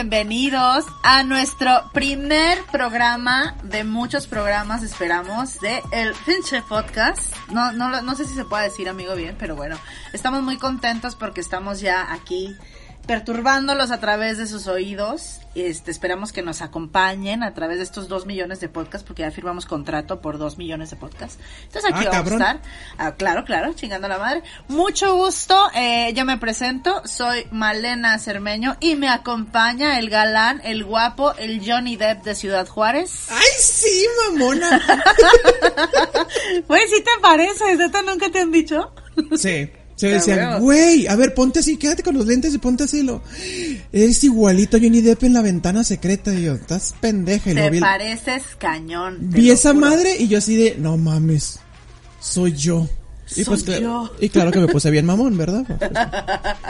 Bienvenidos a nuestro primer programa de muchos programas, esperamos, de El Pinche Podcast. No, no, no sé si se puede decir, amigo, bien, pero bueno, estamos muy contentos porque estamos ya aquí perturbándolos a través de sus oídos. Este, esperamos que nos acompañen a través de estos dos millones de podcasts, porque ya firmamos contrato por dos millones de podcasts. Entonces aquí Ah, vamos cabrón. a estar. Ah, claro, claro, chingando a la madre. Mucho gusto, eh, yo me presento, soy Malena Cermeño y me acompaña el galán, el guapo, el Johnny Depp de Ciudad Juárez. ¡Ay, sí, mamona! Güey, ¿sí te parece? ¿Neta nunca te han dicho? Sí. Se Ya decía, veo. güey, a ver, ponte así, quédate con los lentes y ponte así. Lo... Eres igualito a Johnny Depp en la ventana secreta. Y yo, estás pendeja. Y Te vi, pareces cañón. te vi lo esa madre y yo así de, no mames, soy yo. Y, pues, yo. y claro que me puse bien mamón, ¿verdad?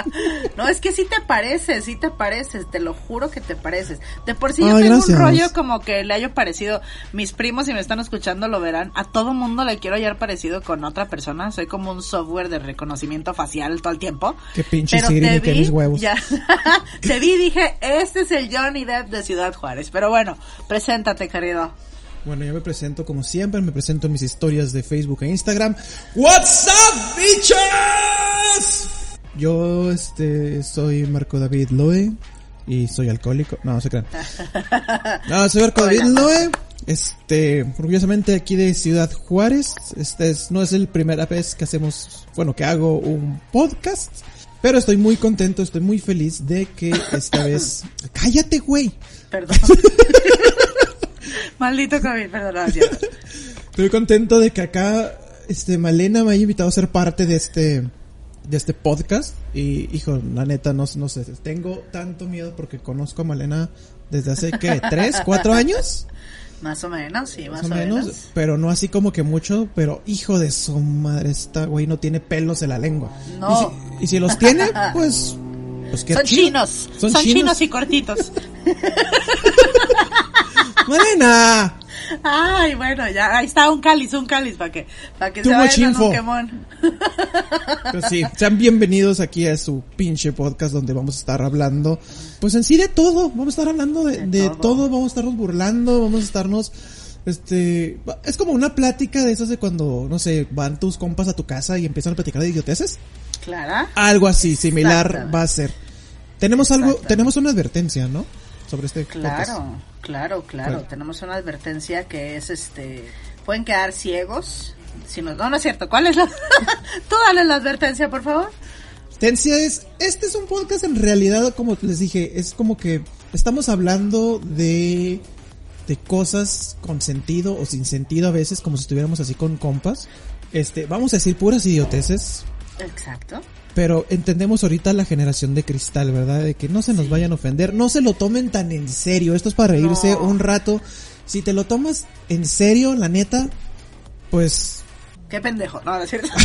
No, es que sí te pareces, sí te pareces, te lo juro que te pareces. De por sí yo tengo gracias. un rollo como que le haya parecido, mis primos si me están escuchando lo verán, a todo mundo le quiero hallar parecido con otra persona, soy como un software de reconocimiento facial todo el tiempo. Qué pinche Pero Siri, te vi, mis huevos. ya, te vi y dije, este es el Johnny Depp de Ciudad Juárez. Pero bueno, preséntate querido. Bueno, yo me presento como siempre, me presento en mis historias de Facebook e Instagram. What's up, bitches? Yo, este, soy Marco David Loe y soy alcohólico. No, no se crean. No, soy Marco David. Loe. Este, orgullosamente aquí de Ciudad Juárez. Este es, no es la primera vez que hacemos, bueno, que hago un podcast. Pero estoy muy contento, estoy muy feliz de que esta vez... Cállate, güey. Perdón. Maldito COVID, cierto. Estoy contento de que acá, este, Malena me haya invitado a ser parte de este, de este podcast. Y, hijo, la neta, no, no sé, tengo tanto miedo porque conozco a Malena desde hace, ¿qué? ¿Tres, cuatro años? Más o menos, sí, más, Más o menos. Pero no así como que mucho, pero hijo de su madre, esta güey no tiene pelos en la lengua. No. Y si, y si los tiene, pues, pues qué Son chido. chinos, Son son, chinos. chinos y cortitos. Malena. Ay, bueno, ya, ahí está un cáliz, un cáliz para que, para que se vayan un quemón. Pues sí, sean bienvenidos aquí a su pinche podcast donde vamos a estar hablando, pues en sí de todo, vamos a estar hablando de, De de todo. todo. vamos a estarnos burlando, vamos a estarnos, este, es como una plática de esas de cuando, no sé, van tus compas a tu casa y empiezan a platicar de idioteces, Clara. algo así, similar va a ser. Tenemos algo, tenemos una advertencia, ¿no? Sobre este podcast. Claro, claro, claro. Tenemos una advertencia que es este, pueden quedar ciegos. Si no, no, no es cierto. ¿Cuál es la? Tú dale la advertencia, por favor. Advertencia es, este es un podcast en realidad, como les dije, es como que estamos hablando de, de cosas con sentido o sin sentido a veces, como si estuviéramos así con compas. Este, vamos a decir puras idioteces, Exacto. Pero entendemos ahorita la generación de cristal, ¿verdad? De que no se nos vayan a ofender, no se lo tomen tan en serio, esto es para reírse No. un rato. Si te lo tomas en serio, la neta, pues, Qué pendejo. No, no es cierto.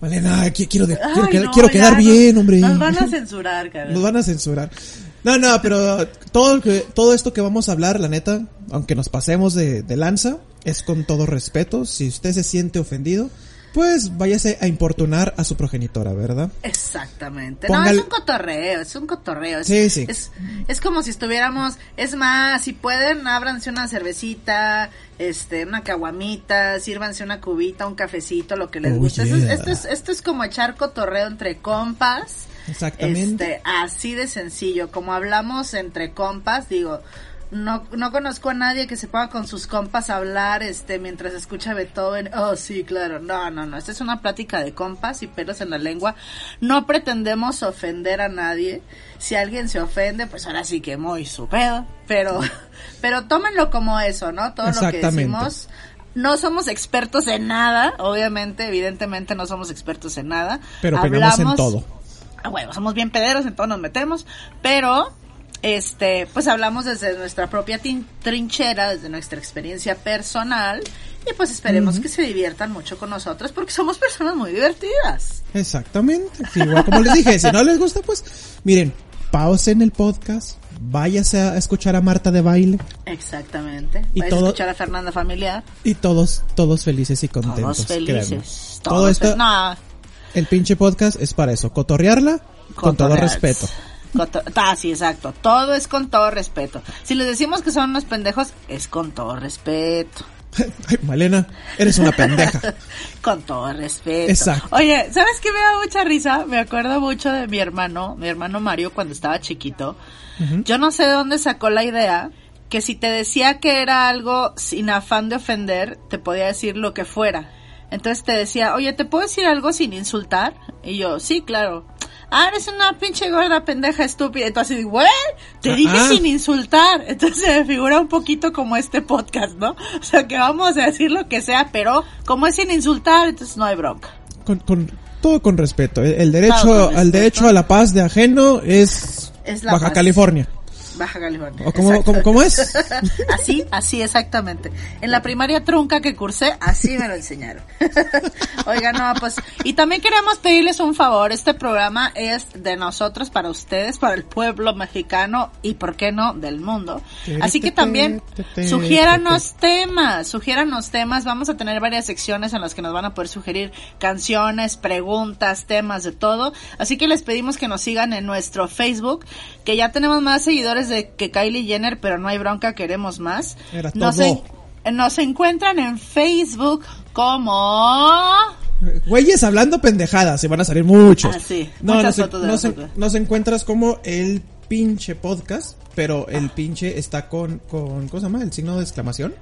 Malena, qui- quiero, de- quiero, Ay, quedar- no, quiero quedar nos- bien, hombre. Nos van a censurar, cabrón. Nos van a censurar. No, no, pero todo, que, todo esto que vamos a hablar, la neta, aunque nos pasemos de, de lanza, es con todo respeto. Si usted se siente ofendido, pues váyase a importunar a su progenitora, ¿verdad? Exactamente. No, es un cotorreo, es un cotorreo. Es, Sí, sí. Es, es como si estuviéramos, es más, si pueden, ábranse una cervecita, este, una caguamita, sírvanse una cubita, un cafecito, lo que les Oh, guste. Esto, es, yeah. esto, es, esto es como echar cotorreo entre compas. Exactamente. Este, así de sencillo, como hablamos entre compas, digo, no, no conozco a nadie que se ponga con sus compas a hablar, este, mientras escucha Beethoven. Oh, sí, claro. No, no, no. Esta es una plática de compas y pelos en la lengua. No pretendemos ofender a nadie. Si alguien se ofende, pues ahora sí que muy su pedo. Pero, pero tómenlo como eso, ¿no? Todo lo que decimos. No somos expertos en nada, obviamente, evidentemente no somos expertos en nada. Pero opinamos en todo. Ah, bueno, somos bien pederos, en todo nos metemos, pero este, pues hablamos desde nuestra propia trinchera, desde nuestra experiencia personal y pues esperemos que se diviertan mucho con nosotros porque somos personas muy divertidas. Exactamente. Igual como les dije, si no les gusta, pues miren, pausen el podcast, váyase a escuchar a Marta de baile Exactamente. Y todo- a escuchar a Fernanda Familiar. y todos, todos felices y contentos. Todos felices. Todo Todos esto, fe- no, el pinche podcast es para eso, cotorrearla con todo respeto. Ah, sí, exacto. Todo es con todo respeto. Si les decimos que son unos pendejos, es con todo respeto. Ay, Malena, eres una pendeja. Con todo respeto. Exacto. Oye, ¿sabes qué me da mucha risa? Me acuerdo mucho de mi hermano, mi hermano Mario, cuando estaba chiquito. Yo no sé de dónde sacó la idea que si te decía que era algo sin afán de ofender, te podía decir lo que fuera. Entonces te decía, oye, ¿te puedo decir algo sin insultar? Y yo, sí, claro. Ah, eres una pinche gorda pendeja estúpida. Entonces, güey, te dije Ah. sin insultar. Entonces se me figura un poquito como este podcast, ¿no? O sea, que vamos a decir lo que sea, pero como es sin insultar, entonces no hay bronca. Con, con, todo con respeto. El, el derecho, Todo con al respeto. derecho a la paz de ajeno es, Es Baja. California. Baja California. ¿O cómo, cómo, cómo es? Así, así exactamente. En la primaria trunca que cursé, así me lo enseñaron. Oiga, no, pues, y también queremos pedirles un favor. Este programa es de nosotros para ustedes, para el pueblo mexicano y, ¿por qué no?, del mundo. Así que también sugiéranos temas, sugiéranos temas. Vamos a tener varias secciones en las que nos van a poder sugerir canciones, preguntas, temas, de todo. Así que les pedimos que nos sigan en nuestro Facebook, que ya tenemos más seguidores de que Kylie Jenner, pero no hay bronca, queremos más. Era Nos, todo. en- nos encuentran en Facebook como... Güeyes hablando pendejadas, y van a salir muchos. Ah, sí, No, nos, fotos de nos- nosotros. nos encuentras como el pinche podcast, pero el pinche está con, con, ¿cómo se llama? El signo de exclamación.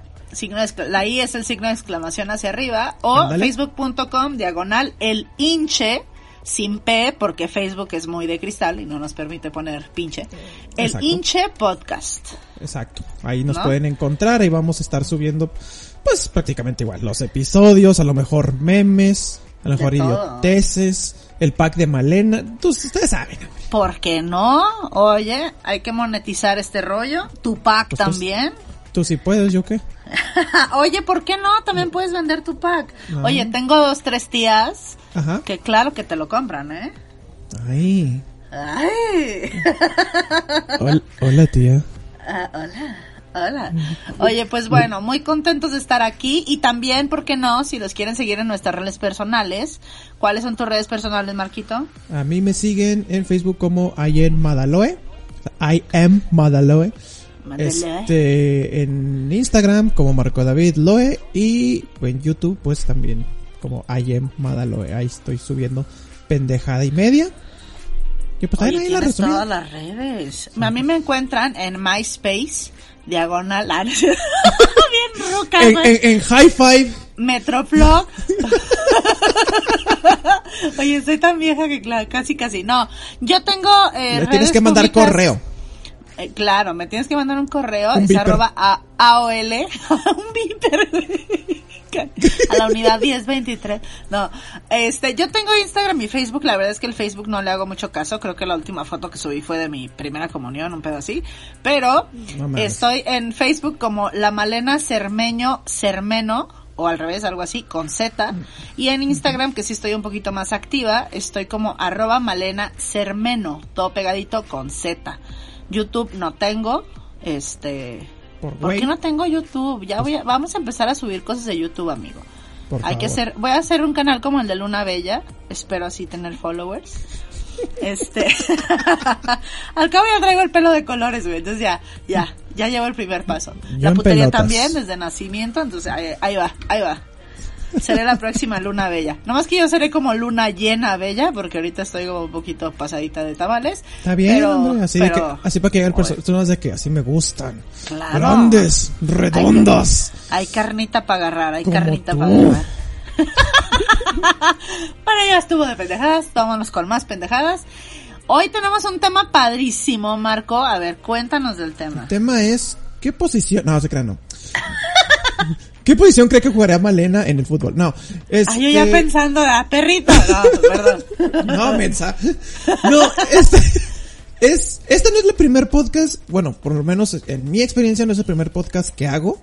la I es el signo de exclamación hacia arriba o facebook.com diagonal el hinche sin P porque Facebook es muy de cristal y no nos permite poner pinche. El Exacto. hinche podcast. Exacto. Ahí nos ¿No? pueden encontrar, ahí vamos a estar subiendo, pues prácticamente igual, los episodios, a lo mejor memes, a lo mejor idioteces, el pack de Malena, pues, ustedes saben. ¿Por qué no? Oye, hay que monetizar este rollo. Tu pack Pues, pues, también. Tú sí puedes, yo qué. Oye, ¿por qué no? También puedes vender tu pack. No. Oye, tengo dos, tres tías Ajá. que claro que te lo compran, ¿eh? Ay. Ay. Hola, hola tía. Ah, hola, hola. Oye, pues bueno, muy contentos de estar aquí y también, ¿por qué no? Si los quieren seguir en nuestras redes personales, ¿cuáles son tus redes personales, Marquito? A mí me siguen en Facebook como am Madaloe. I am Madaloe. Mándale. Este, en Instagram como Marco David Loe y en YouTube pues también como I am Madaloe. Ahí estoy subiendo pendejada y media. Y pues Oye, ahí la todas las redes. A mí me encuentran en MySpace, diagonal, bien En, en, en High Five. Metroblog. Oye, soy tan vieja que claro, casi casi. No, yo tengo eh, Le tienes que mandar públicas- correo. Eh, claro, me tienes que mandar un correo, Un es beeper. arroba a, AOL, un viper, a la unidad 1023. No, este, yo tengo Instagram y Facebook, la verdad es que el Facebook no le hago mucho caso, creo que la última foto que subí fue de mi primera comunión, un pedo así, pero No estoy en Facebook como La Malena Cermeño Cermeno, o al revés, algo así, con Z, y en Instagram, que sí estoy un poquito más activa, estoy como arroba Malena Cermeno, todo pegadito con Z. YouTube no tengo, este... Por ¿Por qué no tengo YouTube? Ya voy a- vamos a empezar a subir cosas de YouTube, amigo. Por Hay que hacer, voy a hacer un canal como el de Luna Bella, espero así tener followers. Este, al cabo ya traigo el pelo de colores, güey, entonces ya, ya, ya llevo el primer paso. Yo La putería también desde nacimiento, entonces ahí, ahí va, ahí va. Seré la próxima Luna Bella. Nomás que yo seré como Luna llena bella, porque ahorita estoy como un poquito pasadita de tamales. Está bien, pero- hombre, así, de pero- que, así para que lleguen personas de que así me gustan. Claro. Grandes, redondas. Hay carnita para agarrar, hay Como carnita para agarrar. bueno, ya estuvo de pendejadas, vámonos con más pendejadas. Hoy tenemos un tema padrísimo, Marco. A ver, cuéntanos del tema. El tema es, ¿qué posición? No, se crean, no. ¿Qué posición cree que jugaría Malena en el fútbol? No, este... Ay, yo ya pensando, ah, perrito. No, perdón. No, mensa. No, este... Es, este no es el primer podcast, bueno, por lo menos en mi experiencia no es el primer podcast que hago.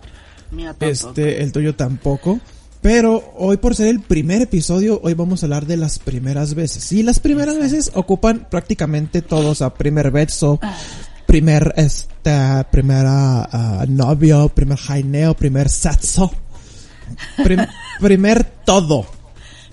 Mira. Este, el tuyo tampoco. Pero hoy por ser el primer episodio, hoy vamos a hablar de las primeras veces. Y las primeras veces ocupan prácticamente todos a primer beso, primer, este, primera ah, novio, primer jaineo, primer sexo, prim- primer todo.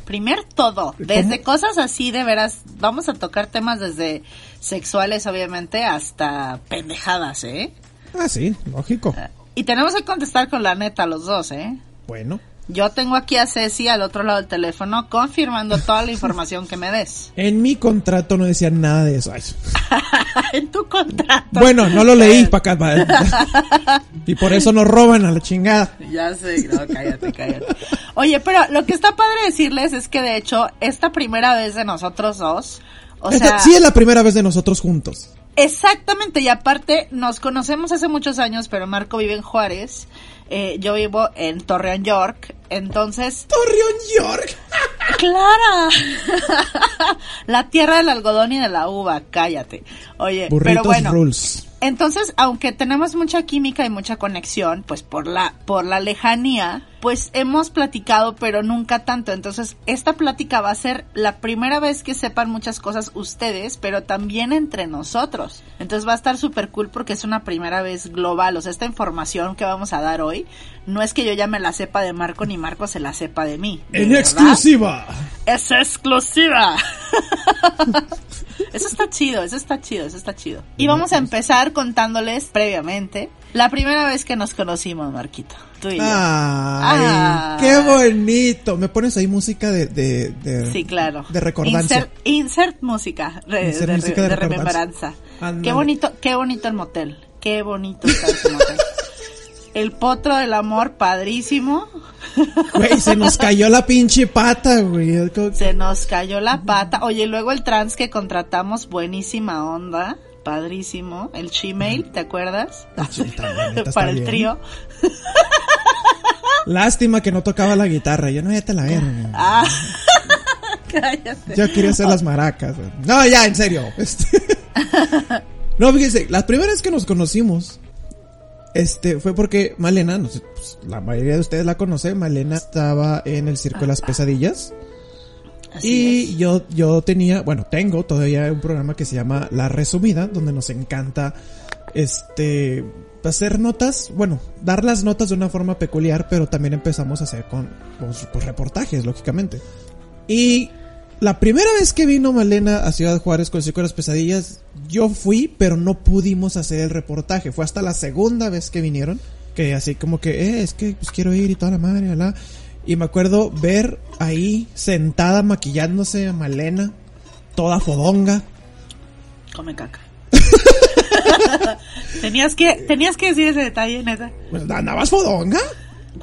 Primer todo, desde cosas así de veras, vamos a tocar temas desde sexuales obviamente hasta pendejadas, ¿eh? Ah, sí, lógico. Y tenemos que contestar con la neta los dos, ¿eh? Bueno. Yo tengo aquí a Ceci al otro lado del teléfono confirmando toda la información que me des. En mi contrato no decía nada de eso. En tu contrato. Bueno, no lo leí para acá. pa- Y por eso nos roban a la chingada. Ya sé, no, cállate, cállate. Oye, pero lo que está padre decirles es que de hecho, esta primera vez de nosotros dos, o Esta sea, sí es la primera vez de nosotros juntos. exactamente, y aparte nos conocemos hace muchos años, pero Marco vive en Juárez, eh, yo vivo en Torreón, York, entonces, Torreón York. Clara, la tierra del algodón y de la uva, cállate. Oye, Burritos pero bueno. rules. Entonces, aunque tenemos mucha química y mucha conexión, pues por la, por la lejanía, pues hemos platicado, pero nunca tanto. Entonces, esta plática va a ser la primera vez que sepan muchas cosas ustedes, pero también entre nosotros. Entonces va a estar súper cool porque es una primera vez global. O sea, esta información que vamos a dar hoy, no es que yo ya me la sepa de Marco ni Marco se la sepa de mí. ¿De En verdad? exclusiva. ¡Es exclusiva! eso está chido, eso está chido, eso está chido. Y vamos a empezar contándoles previamente la primera vez que nos conocimos, Marquito. Tú y yo. Ay, Ay. qué bonito. Me pones ahí música de, de, de sí, claro. De recordancia. Insert, insert música, re- Insert de, música de de recordancia. remembranza. Qué bonito, qué bonito el motel. Qué bonito está ese motel. El potro del amor, padrísimo. Güey, se nos cayó la pinche pata, güey. Se nos cayó la pata. Oye, luego el trans que contratamos, buenísima onda. Padrísimo. El Gmail, ¿te acuerdas? Sí, neta, está Para el bien. trío. Lástima que no tocaba la guitarra. Yo no, ya te la verga. Ah, cállate. Yo quería hacer las maracas. No, ya, en serio. Este... No, fíjense, la primera vez que nos conocimos, este, fue porque Malena, no sé, pues, la mayoría de ustedes la conocen, Malena estaba en el Circo de las Pesadillas. Así y es. yo, yo tenía, bueno, tengo todavía un programa que se llama La Resumida, donde nos encanta, este, hacer notas, bueno, dar las notas de una forma peculiar, pero también empezamos a hacer con, pues, pues, reportajes, lógicamente. Y la primera vez que vino Malena a Ciudad Juárez con el Circo de las Pesadillas, yo fui, pero no pudimos hacer el reportaje. Fue hasta la segunda vez que vinieron, que así como que, eh, es que pues quiero ir y toda la madre, ¿verdad? Y me acuerdo ver ahí sentada maquillándose a Malena, toda fodonga. Come caca. tenías que, tenías que decir ese detalle, neta. Pues, ¿Andabas fodonga?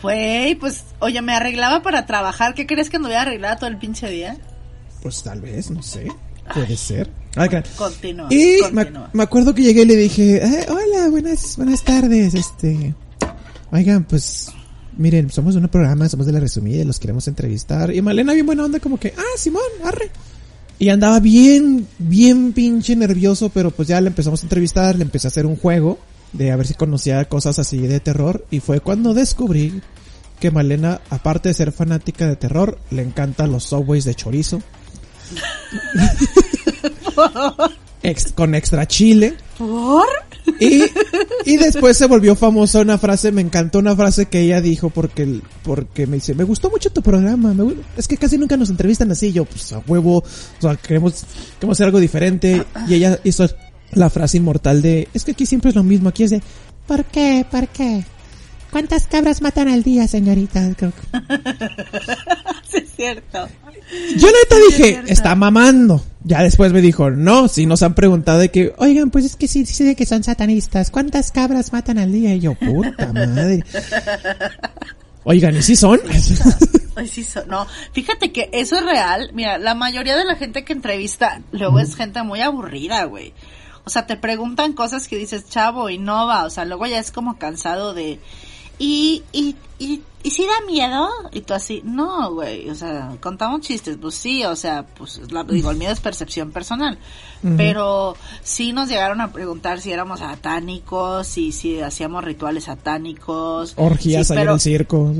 Güey, pues, oye, me arreglaba para trabajar. ¿Qué crees que anduviera arreglada todo el pinche día? Pues tal vez, no sé. Puede ser. Ay, cara. Continúa. Y me, me acuerdo que llegué y le dije, "Eh, hola, buenas, buenas tardes, este, oigan, pues, miren, somos de un programa, somos de la resumida, los queremos entrevistar. Y Malena bien buena onda, como que, ah, Simón, arre. Y andaba bien, bien pinche nervioso, pero pues ya le empezamos a entrevistar, le empecé a hacer un juego de a ver si conocía cosas así de terror. Y fue cuando descubrí que Malena, aparte de ser fanática de terror, le encantan los subways de chorizo. ex- con extra chile. ¿Por? Y, y después se volvió famosa una frase, me encantó una frase que ella dijo porque, el- porque me dice, me gustó mucho tu programa, me es que casi nunca nos entrevistan así, yo pues a huevo, o sea, queremos, queremos hacer algo diferente y ella hizo la frase inmortal de, es que aquí siempre es lo mismo, aquí es de, ¿por qué? ¿por qué? ¿Cuántas cabras matan al día, señorita? Sí, es cierto. Yo neta dije, está mamando. Ya después me dijo, no, si nos han preguntado de que, oigan, pues es que sí, sí de que son satanistas. ¿Cuántas cabras matan al día? Y yo, puta madre. Oigan, ¿y si son? Ay, sí, so- no, fíjate que eso es real. Mira, la mayoría de la gente que entrevista luego es gente muy aburrida, güey. O sea, te preguntan cosas que dices, chavo, innova. O sea, luego ya es como cansado de... Y, y, y, y si da miedo? Y tú así, no, güey. O sea, contamos chistes. Pues sí, o sea, pues la- digo, el miedo es percepción personal. Pero sí nos llegaron a preguntar si éramos satánicos, si, si hacíamos rituales satánicos. Orgías Sí, en pero- el circo.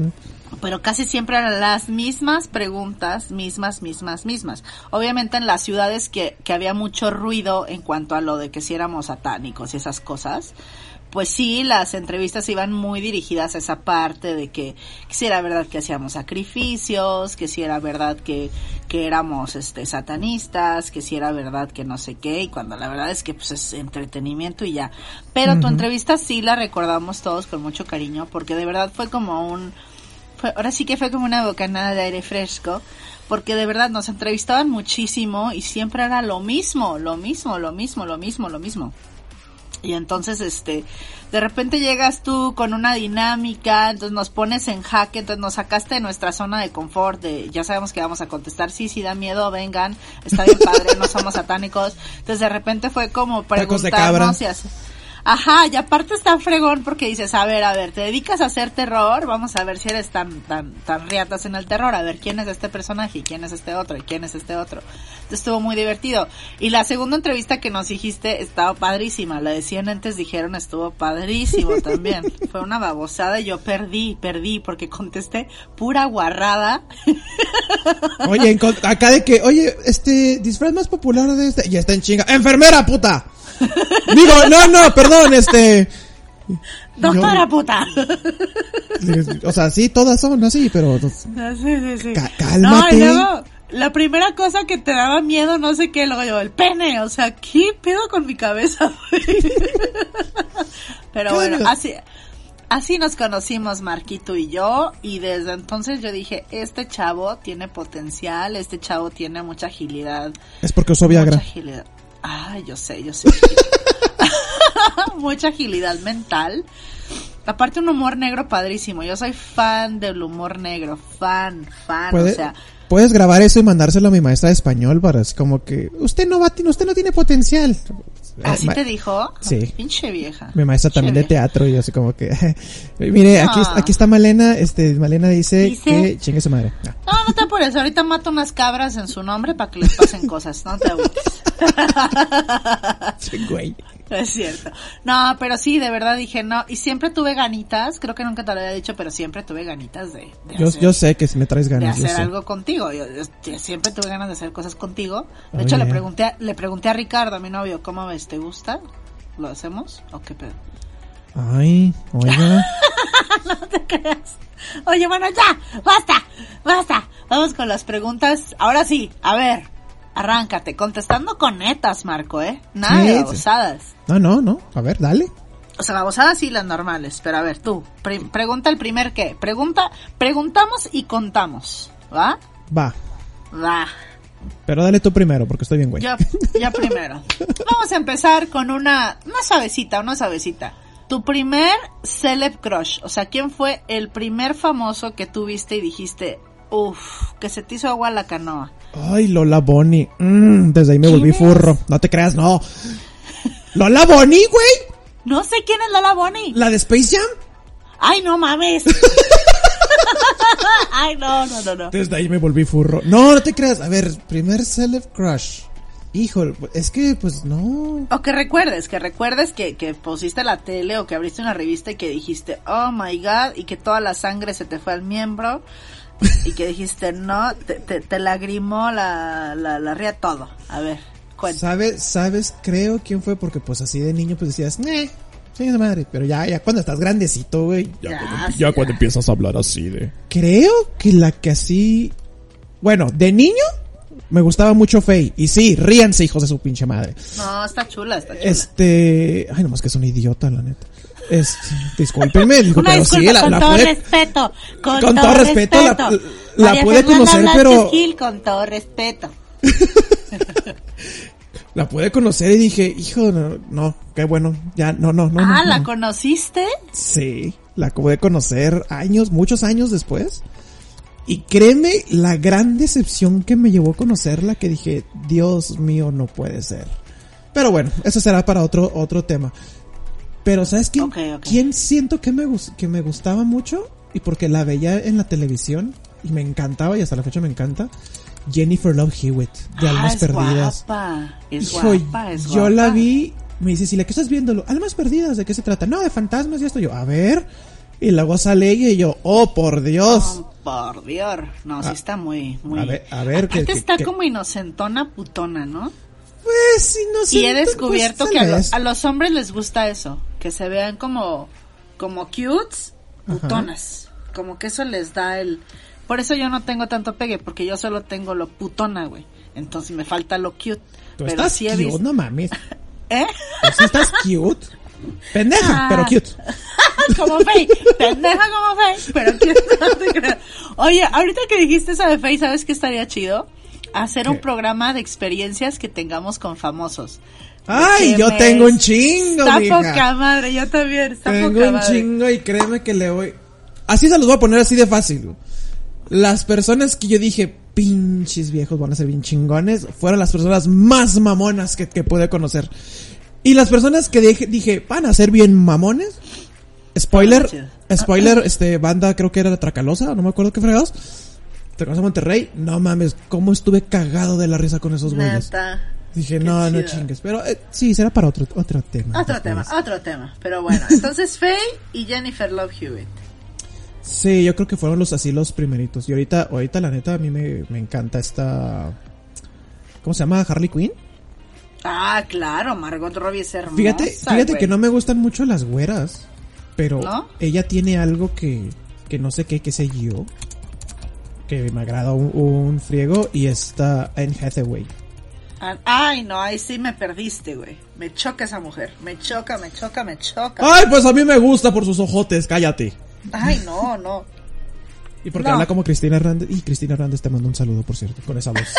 pero casi siempre eran las mismas preguntas, mismas, mismas, mismas. Obviamente en las ciudades que, que había mucho ruido en cuanto a lo de que si éramos satánicos y esas cosas, pues sí, las entrevistas iban muy dirigidas a esa parte de que, que si era verdad que hacíamos sacrificios, que si era verdad que, que éramos este satanistas, que si era verdad que no sé qué, y cuando la verdad es que pues es entretenimiento y ya. Pero tu entrevista sí la recordamos todos con mucho cariño, porque de verdad fue como un, fue, ahora sí que fue como una bocanada de aire fresco, porque de verdad nos entrevistaban muchísimo y siempre era lo mismo, lo mismo, lo mismo, lo mismo, lo mismo. Y entonces, este, de repente llegas tú con una dinámica, entonces nos pones en jaque, entonces nos sacaste de nuestra zona de confort, de ya sabemos que vamos a contestar, sí, sí, da miedo, vengan, está bien padre, no somos satánicos. Entonces de repente fue como preguntarnos y así. Ajá, y aparte está fregón porque dices, a ver, a ver, te dedicas a hacer terror, vamos a ver si eres tan, tan, tan riatas en el terror, a ver quién es este personaje y quién es este otro y quién es este otro. Entonces estuvo muy divertido. Y la segunda entrevista que nos dijiste estaba padrísima, la de 100 entes dijeron estuvo padrísimo también. Fue una babosada y yo perdí, perdí porque contesté pura guarrada. Oye, acá de que, oye, este, disfraz más popular de este, y está en chinga. ¡Enfermera, puta! Digo, no, no, perdón, este. Doctora puta. Yo- o sea, sí, todas son así, pero. Ah, Sí, sí, sí. Cá- cálmate. No, y luego, la primera cosa que te daba miedo, no sé qué, luego yo, el pene, o sea, ¿qué pedo con mi cabeza? Pero bueno, así, así nos conocimos Marquito y yo, y desde entonces yo dije, este chavo tiene potencial, este chavo tiene mucha agilidad. Es porque usó Viagra. Mucha agilidad. Ay, yo sé, yo sé. mucha agilidad mental. Aparte un humor negro padrísimo. Yo soy fan del humor negro, fan, fan, o sea, Puedes grabar eso y mandárselo a mi maestra de español para así como que usted no va, usted no tiene potencial. ¿así ma- te dijo? Sí. Pinche vieja. Mi maestra Pinche también de teatro y así como que mire, aquí Ah. aquí está Malena, este Malena dice, Dice- que chingue su madre. Ah. No, no te apures, ahorita mato unas cabras en su nombre para que les pasen cosas, no te. Sí, güey. Es cierto. No, pero sí, de verdad dije no. Y siempre tuve ganitas, creo que nunca te lo había dicho, pero siempre tuve ganitas de, de Yo, hacer, yo sé que si me traes de ganas, yo hacer sé. algo contigo. Yo, yo- siempre tuve ganas de hacer cosas contigo. De Oh, hecho, le pregunté, a- le pregunté a Ricardo, a mi novio, ¿cómo ves? ¿Te gusta? ¿Lo hacemos? ¿O qué pedo? Ay, oiga. no te creas. Oye, bueno, ya, basta, basta. Vamos con las preguntas. Ahora sí, a ver, arráncate, contestando con netas, Marco, ¿eh? Nada Sí, de sí. babosadas. No, no, no. A ver, dale. O sea, babosadas sí las normales, pero a ver, tú, pre- pregunta el primer qué. Pregunta, preguntamos y contamos, ¿va? Va. Va. Pero dale tú primero porque estoy bien, güey. Yo, yo primero. Vamos a empezar con una, una suavecita, una suavecita. Tu primer celeb crush, o sea, ¿quién fue el primer famoso que tú viste y dijiste, uff, que se te hizo agua la canoa? Ay, Lola Bonnie. Mm, desde ahí me ¿Quién volví es? furro. No te creas, no. Lola Bonnie, güey. No sé quién es Lola Bonnie. La de Space Jam. Ay, no mames. Ay, no, no, no, no. Desde ahí me volví furro. No, no te creas. A ver, primer celeb crush. Híjole, es que pues no. O que recuerdes, que recuerdes que, que pusiste la tele o que abriste una revista y que dijiste, oh my god, y que toda la sangre se te fue al miembro y que dijiste, no, te, te, te lagrimó la, la, la ría todo. A ver, Cuenta. ¿Sabes, sabes, creo quién fue? Porque pues así de niño pues decías, eh, sí, de madre. Pero ya, ya cuando estás grandecito, güey. Ya, cuando, sí, ya ya. cuando empiezas a hablar así de... Creo que la que así... Bueno, de niño me gustaba mucho Faye. Y sí, ríanse, hijos de su pinche madre. No, está chula, está chula. Este... Ay, nomás que es un idiota, la neta. Este, discúlpenme, digo, pero disculpa, sí, la, con la todo pude- respeto. Con, con todo, todo respeto, la- respeto. la María pude conocer, pero- Gil, con todo respeto. La pude conocer y dije, hijo, no, no, qué bueno, ya, no, no, no. ah, no, ¿la no. conociste? Sí, la pude conocer años, muchos años después. Y créeme la gran decepción que me llevó a conocerla que dije, Dios mío, no puede ser. Pero bueno, eso será para otro, otro tema. Pero ¿sabes quién, quién siento que me, que me gustaba mucho? Y porque la veía en la televisión y me encantaba y hasta la fecha me encanta. Jennifer Love Hewitt, de ah, Almas es Perdidas. guapa. Es Hijo, guapa, es yo la vi, me dice, si la que estás viéndolo, almas perdidas, ¿de qué se trata? No, de fantasmas y esto, yo, a ver, y luego sale ella y yo, oh, por Dios. Oh, por Dios. No, sí Ah, está muy, muy. a ver, a ver, que- está que- como inocentona putona, ¿no? Pues, sí, no sé. Y he descubierto pues, que a, los hombres les gusta eso, que se vean como, como cutes, putonas. Como que eso les da el... Por eso yo no tengo tanto pegue, porque yo solo tengo lo putona, güey. Entonces me falta lo cute. Tú Pero estás sí he cute, visto... no mames. ¿Eh? Sí estás cute. Pendeja, Ah. pero cute. como Faye, pendeja como Faye, pero quién no te creas. Oye, ahorita que dijiste esa de Faye, ¿sabes qué estaría chido? Hacer un programa de experiencias que tengamos con famosos. Ay, yo tengo un chingo, Está mija. poca madre, yo también, está Tengo poca un madre. chingo y créeme que le voy. Así se los voy a poner así de fácil. Las personas que yo dije, pinches viejos van a ser bien chingones, fueron las personas más mamonas que, que pude conocer. Y las personas que dije, dije, van a ser bien mamones. Spoiler, chido. spoiler, este, banda creo que era la Tracalosa, no me acuerdo qué fregados. Tracalosa Monterrey, no mames, cómo estuve cagado de la risa con esos güeyes. Neta. Dije, Qué no, no chingues. Pero eh, sí, será para otro, otro tema. Otro tema, otro tema. Pero bueno, entonces Faye y Jennifer Love Hewitt. Sí, yo creo que fueron los así los primeritos. Y ahorita, ahorita la neta a mí me, me encanta esta... ¿Cómo se llama? Harley Quinn. Ah, claro, Margot Robbie es hermosa. Fíjate, fíjate que no me gustan mucho las güeras. Pero ¿No? ella tiene algo que, que no sé qué, qué sé yo. Que me agrada un, un friego. Y está Anne Hathaway. Ah, Ay, no, ahí sí me perdiste, güey. Me choca esa mujer. Me choca, me choca, me choca. Ay, pues a mí me gusta por sus ojotes, cállate. Ay, no, no. Y porque No. habla como Cristina Hernández. Y Cristina Hernández te manda un saludo, por cierto, con esa voz.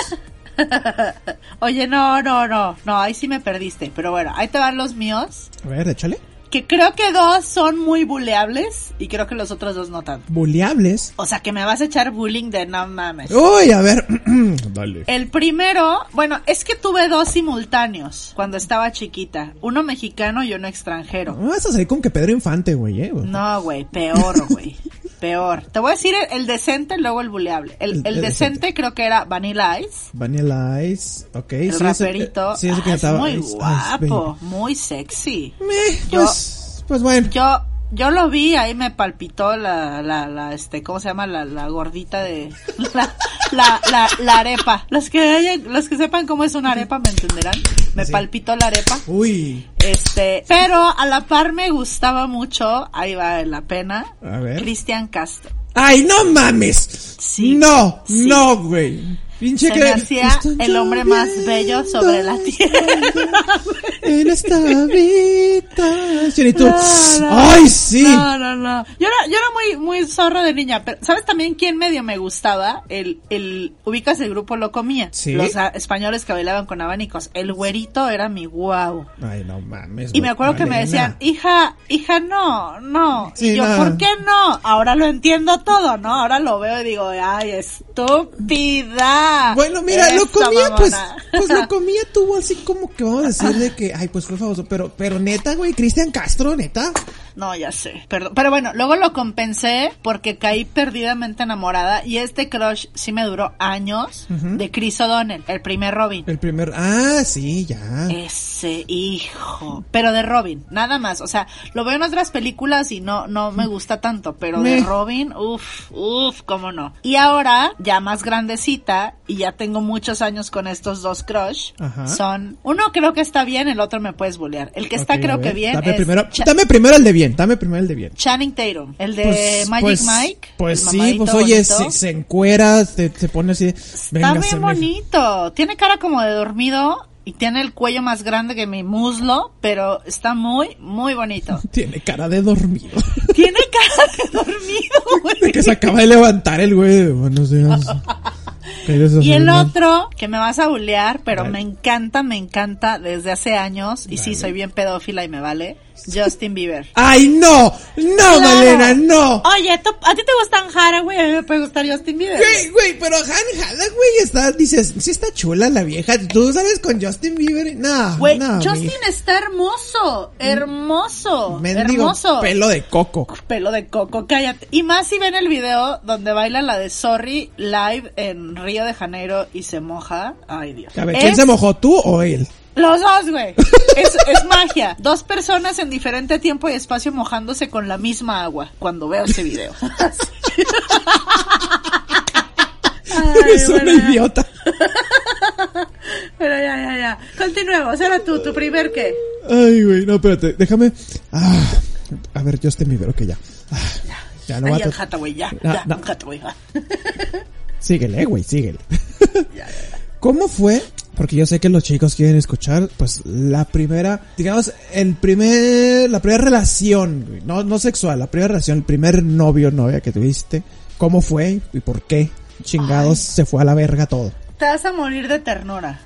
Oye, no, no, no, no, ahí sí me perdiste. Pero bueno, ahí te van los míos. A ver, échale. Que creo que dos son muy buleables y creo que los otros dos no tanto. Buleables. O sea, que me vas a echar bullying de no mames. Uy, a ver. Dale. El primero, bueno, es que tuve dos simultáneos cuando estaba chiquita. Uno mexicano y uno extranjero. No vas a salir con que Pedro Infante, güey, eh. No, güey, peor, güey. Peor. Te voy a decir el, el decente, luego el buleable. El, El- decente, decente. creo que era Vanilla Ice. Vanilla Ice, ok. El sí, ese- raperito. sí, ese que Ah, es muy Ice Ice guapo, muy sexy. Meh, Yo- pues, pues bueno. Yo, yo lo vi, ahí me palpitó la, la, la, este, ¿cómo se llama? La, la gordita de, la, la, la, la arepa. Los que hayan, los que sepan cómo es una arepa me entenderán. Me Sí. palpitó la arepa. Uy, Este, pero a la par me gustaba mucho, ahí va la pena, a ver. Cristian Castro. ¡Ay, no mames! Sí, No, sí. no, güey. Pinche Se que... me hacía el hombre más bello sobre la tierra. En esta habitación. Y tú, No, no. ¡ay, sí! No, no, no. Yo era, yo era muy, muy zorra de niña, pero ¿sabes también quién medio me gustaba? El, el, ubicas el grupo Lo Comía. Sí. Los ah, españoles que bailaban con abanicos. El güerito era mi guau. Ay, no mames. Y me acuerdo que me decían, hija, hija, no, no. Sí, y yo, no. ¿por qué no? Ahora lo entiendo todo, ¿no? Ahora lo veo y digo, ay, estúpida. Bueno, mira, lo comía, pues, mamona. pues lo comía tuvo así como que vamos a decir de que, ay, pues fue famoso, pero, pero neta, güey, Cristian Castro, neta, No, ya sé. Perdón. Pero bueno, luego lo compensé porque caí perdidamente enamorada y este crush sí me duró años de Chris O'Donnell, el primer Robin. El primer, ah, sí, ya. Ese hijo. Pero de Robin, nada más. O sea, lo veo en otras películas y no, no me gusta tanto. Pero de. Robin, uff, uff, cómo no. Y ahora, ya más grandecita, y ya tengo muchos años con estos dos crush, Ajá. son, uno creo que está bien, el otro me puedes bullear. El que está creo que bien Dame es primero, dame primero el de bien, dame primero el de bien. Channing Tatum, el de Pues- Magic pues- Mike. Pues sí, pues oye, se, encuera, se, se pone así. Está bien me- bonito. Tiene cara como de dormido y tiene el cuello más grande que mi muslo, pero está muy, muy bonito. Tiene cara de dormido. Tiene cara de dormido, güey. de que se acaba de levantar el güey. Buenos días. ¿Quieres Y el otro, que me vas a bulear, pero Dale. me encanta, me encanta desde hace años, y sí, soy bien pedófila y me vale, Justin Bieber. ¡Ay, no! ¡No, Malena, no! Oye, ¿tú- ¿a ti te gustan Haraway? A mí me puede gustar Justin Bieber. Güey, güey, pero Han Hathaway está, dices, sí está chula la vieja. ¿Tú sabes con Justin Bieber? No, Güey, no. Justin está hermoso, hermoso, Mendigo hermoso. pelo de coco. Pelo de coco, cállate. Y más si ven el video donde baila la de Sorry live en Río de Janeiro y se moja. Ay, Dios. A ver, ¿quién Es- se mojó, tú o él? Los dos, güey. Es, es magia. Dos personas en diferente tiempo y espacio mojándose con la misma agua cuando veo ese video. Ay, es un bueno, ya. idiota. Pero ya, ya, ya. Continuemos. Ahora tú, tu primer qué. Ay, güey, no, espérate, déjame. Ah, a ver, Justin Bieber, ok, ya. Ah, ya no va Ay, a Hathaway, ya. No, ya, no. Hathaway, va. Síguele, güey, síguele. ¿Cómo fue? Porque yo sé que los chicos quieren escuchar, pues, la primera, digamos, el primer, la primera relación, güey, no, no sexual, la primera relación, el primer novio, novia que tuviste. ¿Cómo fue y por qué? Chingados se fue a la verga todo. Te vas a morir de ternura.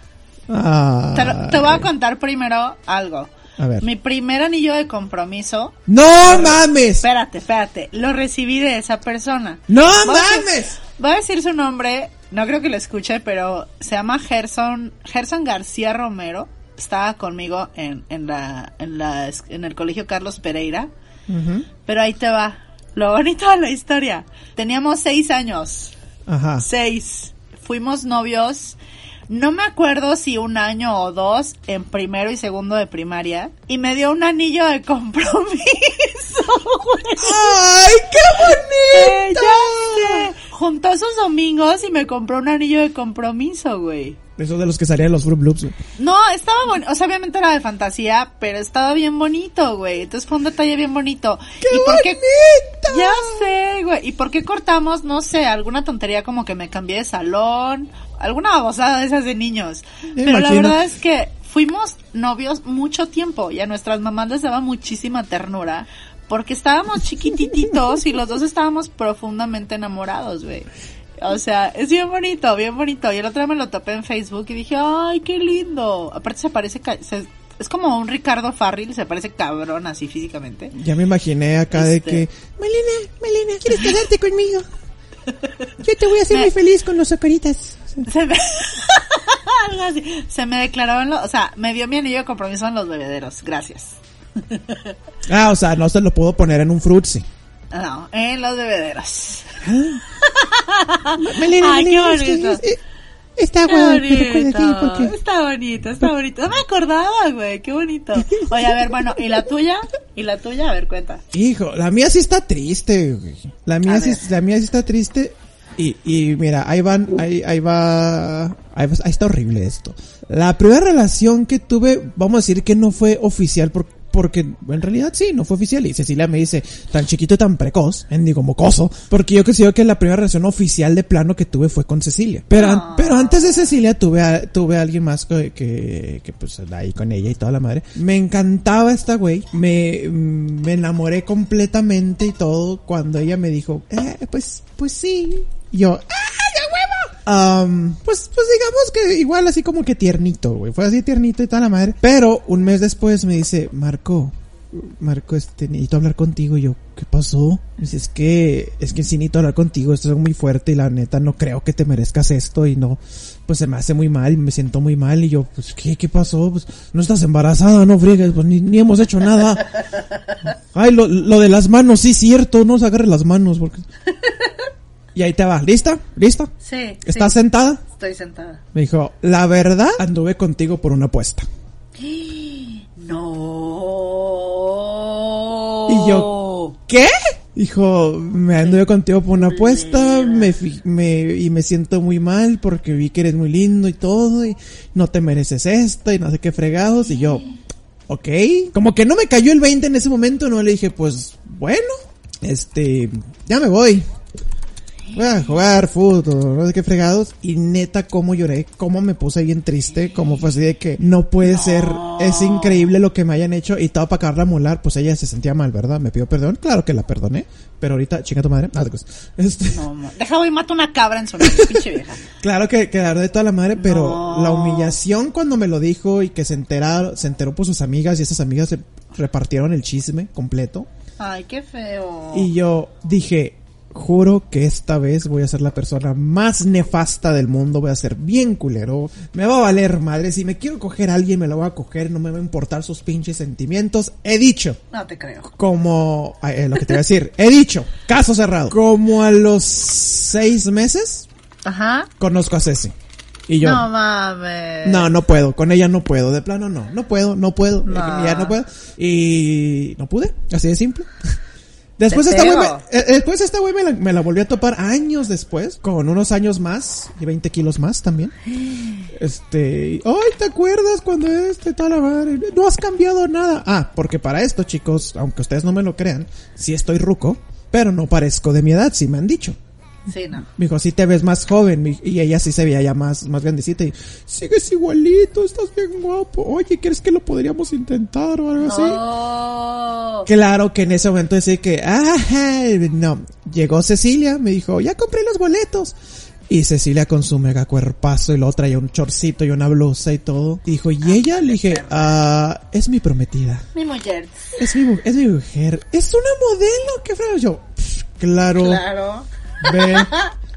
Te, voy a contar primero algo. A ver. Mi primer anillo de compromiso. ¡No mames! Espérate, espérate. Lo recibí de esa persona. ¡No Voy a decir- mames! Voy a decir su nombre. No creo que lo escuche, pero se llama Gerson, Gerson García Romero. Estaba conmigo en, en la, en la, en el colegio Carlos Pereira. Pero ahí te va. Lo bonito de la historia. Teníamos seis años. Ajá. Seis. Fuimos novios. No me acuerdo si un año o dos en primero y segundo de primaria. Y me dio un anillo de compromiso, güey. ¡Ay, qué Eh, bonito! ya sé. Juntó esos domingos y me compró un anillo de compromiso, güey. Esos de los que salían los Fruit Loops. güey. No, estaba bonito. O sea, obviamente era de fantasía, pero estaba bien bonito, güey. Entonces fue un detalle bien bonito. ¡Qué ¿Y por bonito! Ya sé, güey. ¿Y por qué cortamos? No sé, alguna tontería como que me cambié de salón. Alguna babosada de esas de niños. Me Pero la verdad es que fuimos novios mucho tiempo y a nuestras mamás les daba muchísima ternura. Porque estábamos chiquitititos y los dos estábamos profundamente enamorados, güey. O sea, es bien bonito, bien bonito. Y el otro día me lo topé en Facebook y dije, ay, qué lindo. Aparte se parece, se- es como un Ricardo Farril, se parece cabrón así físicamente. Ya me imaginé acá de Este. que... Malena, Malena, ¿quieres casarte conmigo? Yo te voy a hacer Me- muy feliz con los socoritas. Se me, algo así. Se me declaró en lo, o sea, me dio mi anillo de compromiso en los bebederos. Gracias. Ah, o sea, no se lo puedo poner en un frutzi. No, en los bebederos. Malena, Ay, qué Malena, es que bonito. es- Qué recuerda a ti bonito. porque... Está bonito, está bonito. No me acordaba, güey. Qué bonito. Oye, a ver, bueno, ¿y la tuya? ¿Y la tuya? A ver, cuenta. Hijo, la mía sí está triste, güey. La mía A sí, ver. la mía sí está triste. Y, y mira, ahí van, ahí, ahí va, ahí, va- ahí está horrible esto. La primera relación que tuve, vamos a decir que no fue oficial por- porque en realidad sí, no fue oficial. Y Cecilia me dice, tan chiquito y tan precoz, digo mocoso, porque yo considero que la primera relación oficial de plano que tuve fue con Cecilia. Pero, Ah. pero antes de Cecilia tuve a, tuve a alguien más que, que, que, pues ahí con ella y toda la madre. Me encantaba esta güey. Me, mm, me enamoré completamente y todo cuando ella me dijo, eh, pues, pues sí. Y yo, ¡ah, Am, pues, pues digamos que igual así como que tiernito, güey. Fue así tiernito y toda la madre. Pero un mes después me dice, Marco, Marco, este, necesito hablar contigo. Y yo, ¿qué pasó? Me dice, es que, es que sí necesito hablar contigo. Esto es muy fuerte y la neta no creo que te merezcas esto y no, pues se me hace muy mal, me siento muy mal. Y yo, pues, ¿qué, qué pasó? Pues, no estás embarazada, no friegues, pues ni, ni hemos hecho nada. Ay, lo, lo de las manos, sí, cierto, no se agarre las manos. Porque... y ahí te va, ¿lista? ¿Lista? Sí. ¿Estás sí, sentada? Estoy sentada. Me dijo, la verdad, anduve contigo por una apuesta. No. Y yo, ¿qué? Dijo, me anduve contigo por una apuesta, me, me, y me siento muy mal porque vi que eres muy lindo y todo, y no te mereces esto, y no sé qué fregados, y yo, ok. Como que no me cayó el 20 en ese momento, no le dije, pues, bueno, este, ya me voy. Voy a jugar fútbol, no sé qué fregados. Y neta, cómo lloré, cómo me puse bien triste, como fue así de que no puede ser, es increíble lo que me hayan hecho. Y todo para acabarla mular, pues ella se sentía mal, ¿verdad? Me pidió perdón, claro que la perdoné. Pero ahorita, chinga tu madre, nada. Este, No, ma- deja voy y mato una cabra en su nombre, pinche vieja. Claro que, que la verdad de toda la madre, pero No. la humillación cuando me lo dijo y que se enteraron, se enteró por sus amigas y esas amigas se repartieron el chisme completo. Ay, qué feo. Y yo dije, juro que esta vez voy a ser la persona más nefasta del mundo, voy a ser bien culero, me va a valer madre, si me quiero coger a alguien me lo voy a coger, no me va a importar sus pinches sentimientos. He dicho, No te creo. como, eh, lo que te voy a decir, he dicho, caso cerrado, como a los seis meses, Ajá. conozco a Ceci. Y yo, No mames. no, no puedo, con ella no puedo, de plano no, no puedo, no puedo, No. ya no puedo. Y no pude, así de simple. Después esta güey me, eh, después esta güey me la, me la volví a topar años después, con unos años más, y 20 kilos más también. Este, ay, ¿te acuerdas cuando este tal? No has cambiado nada. Ah, porque para esto, chicos, aunque ustedes no me lo crean, sí estoy ruco, pero no parezco de mi edad, sí me han dicho. Sí, no. Me dijo, sí te ves más joven. Y ella sí se veía ya más, más grandecita. Y, sigues igualito, estás bien guapo. Oye, ¿crees que lo podríamos intentar o algo así? No. Claro que en ese momento decía que, ah, no. Llegó Cecilia, me dijo, ya compré los boletos. Y Cecilia con su mega cuerpazo y luego traía un chorcito y una blusa y todo. Y dijo, ¿y ella? Le dije, ah, es mi prometida. Mi mujer. Es mi, es mi mujer. Es una modelo, qué feo. Yo, "Pff, claro Claro. Ve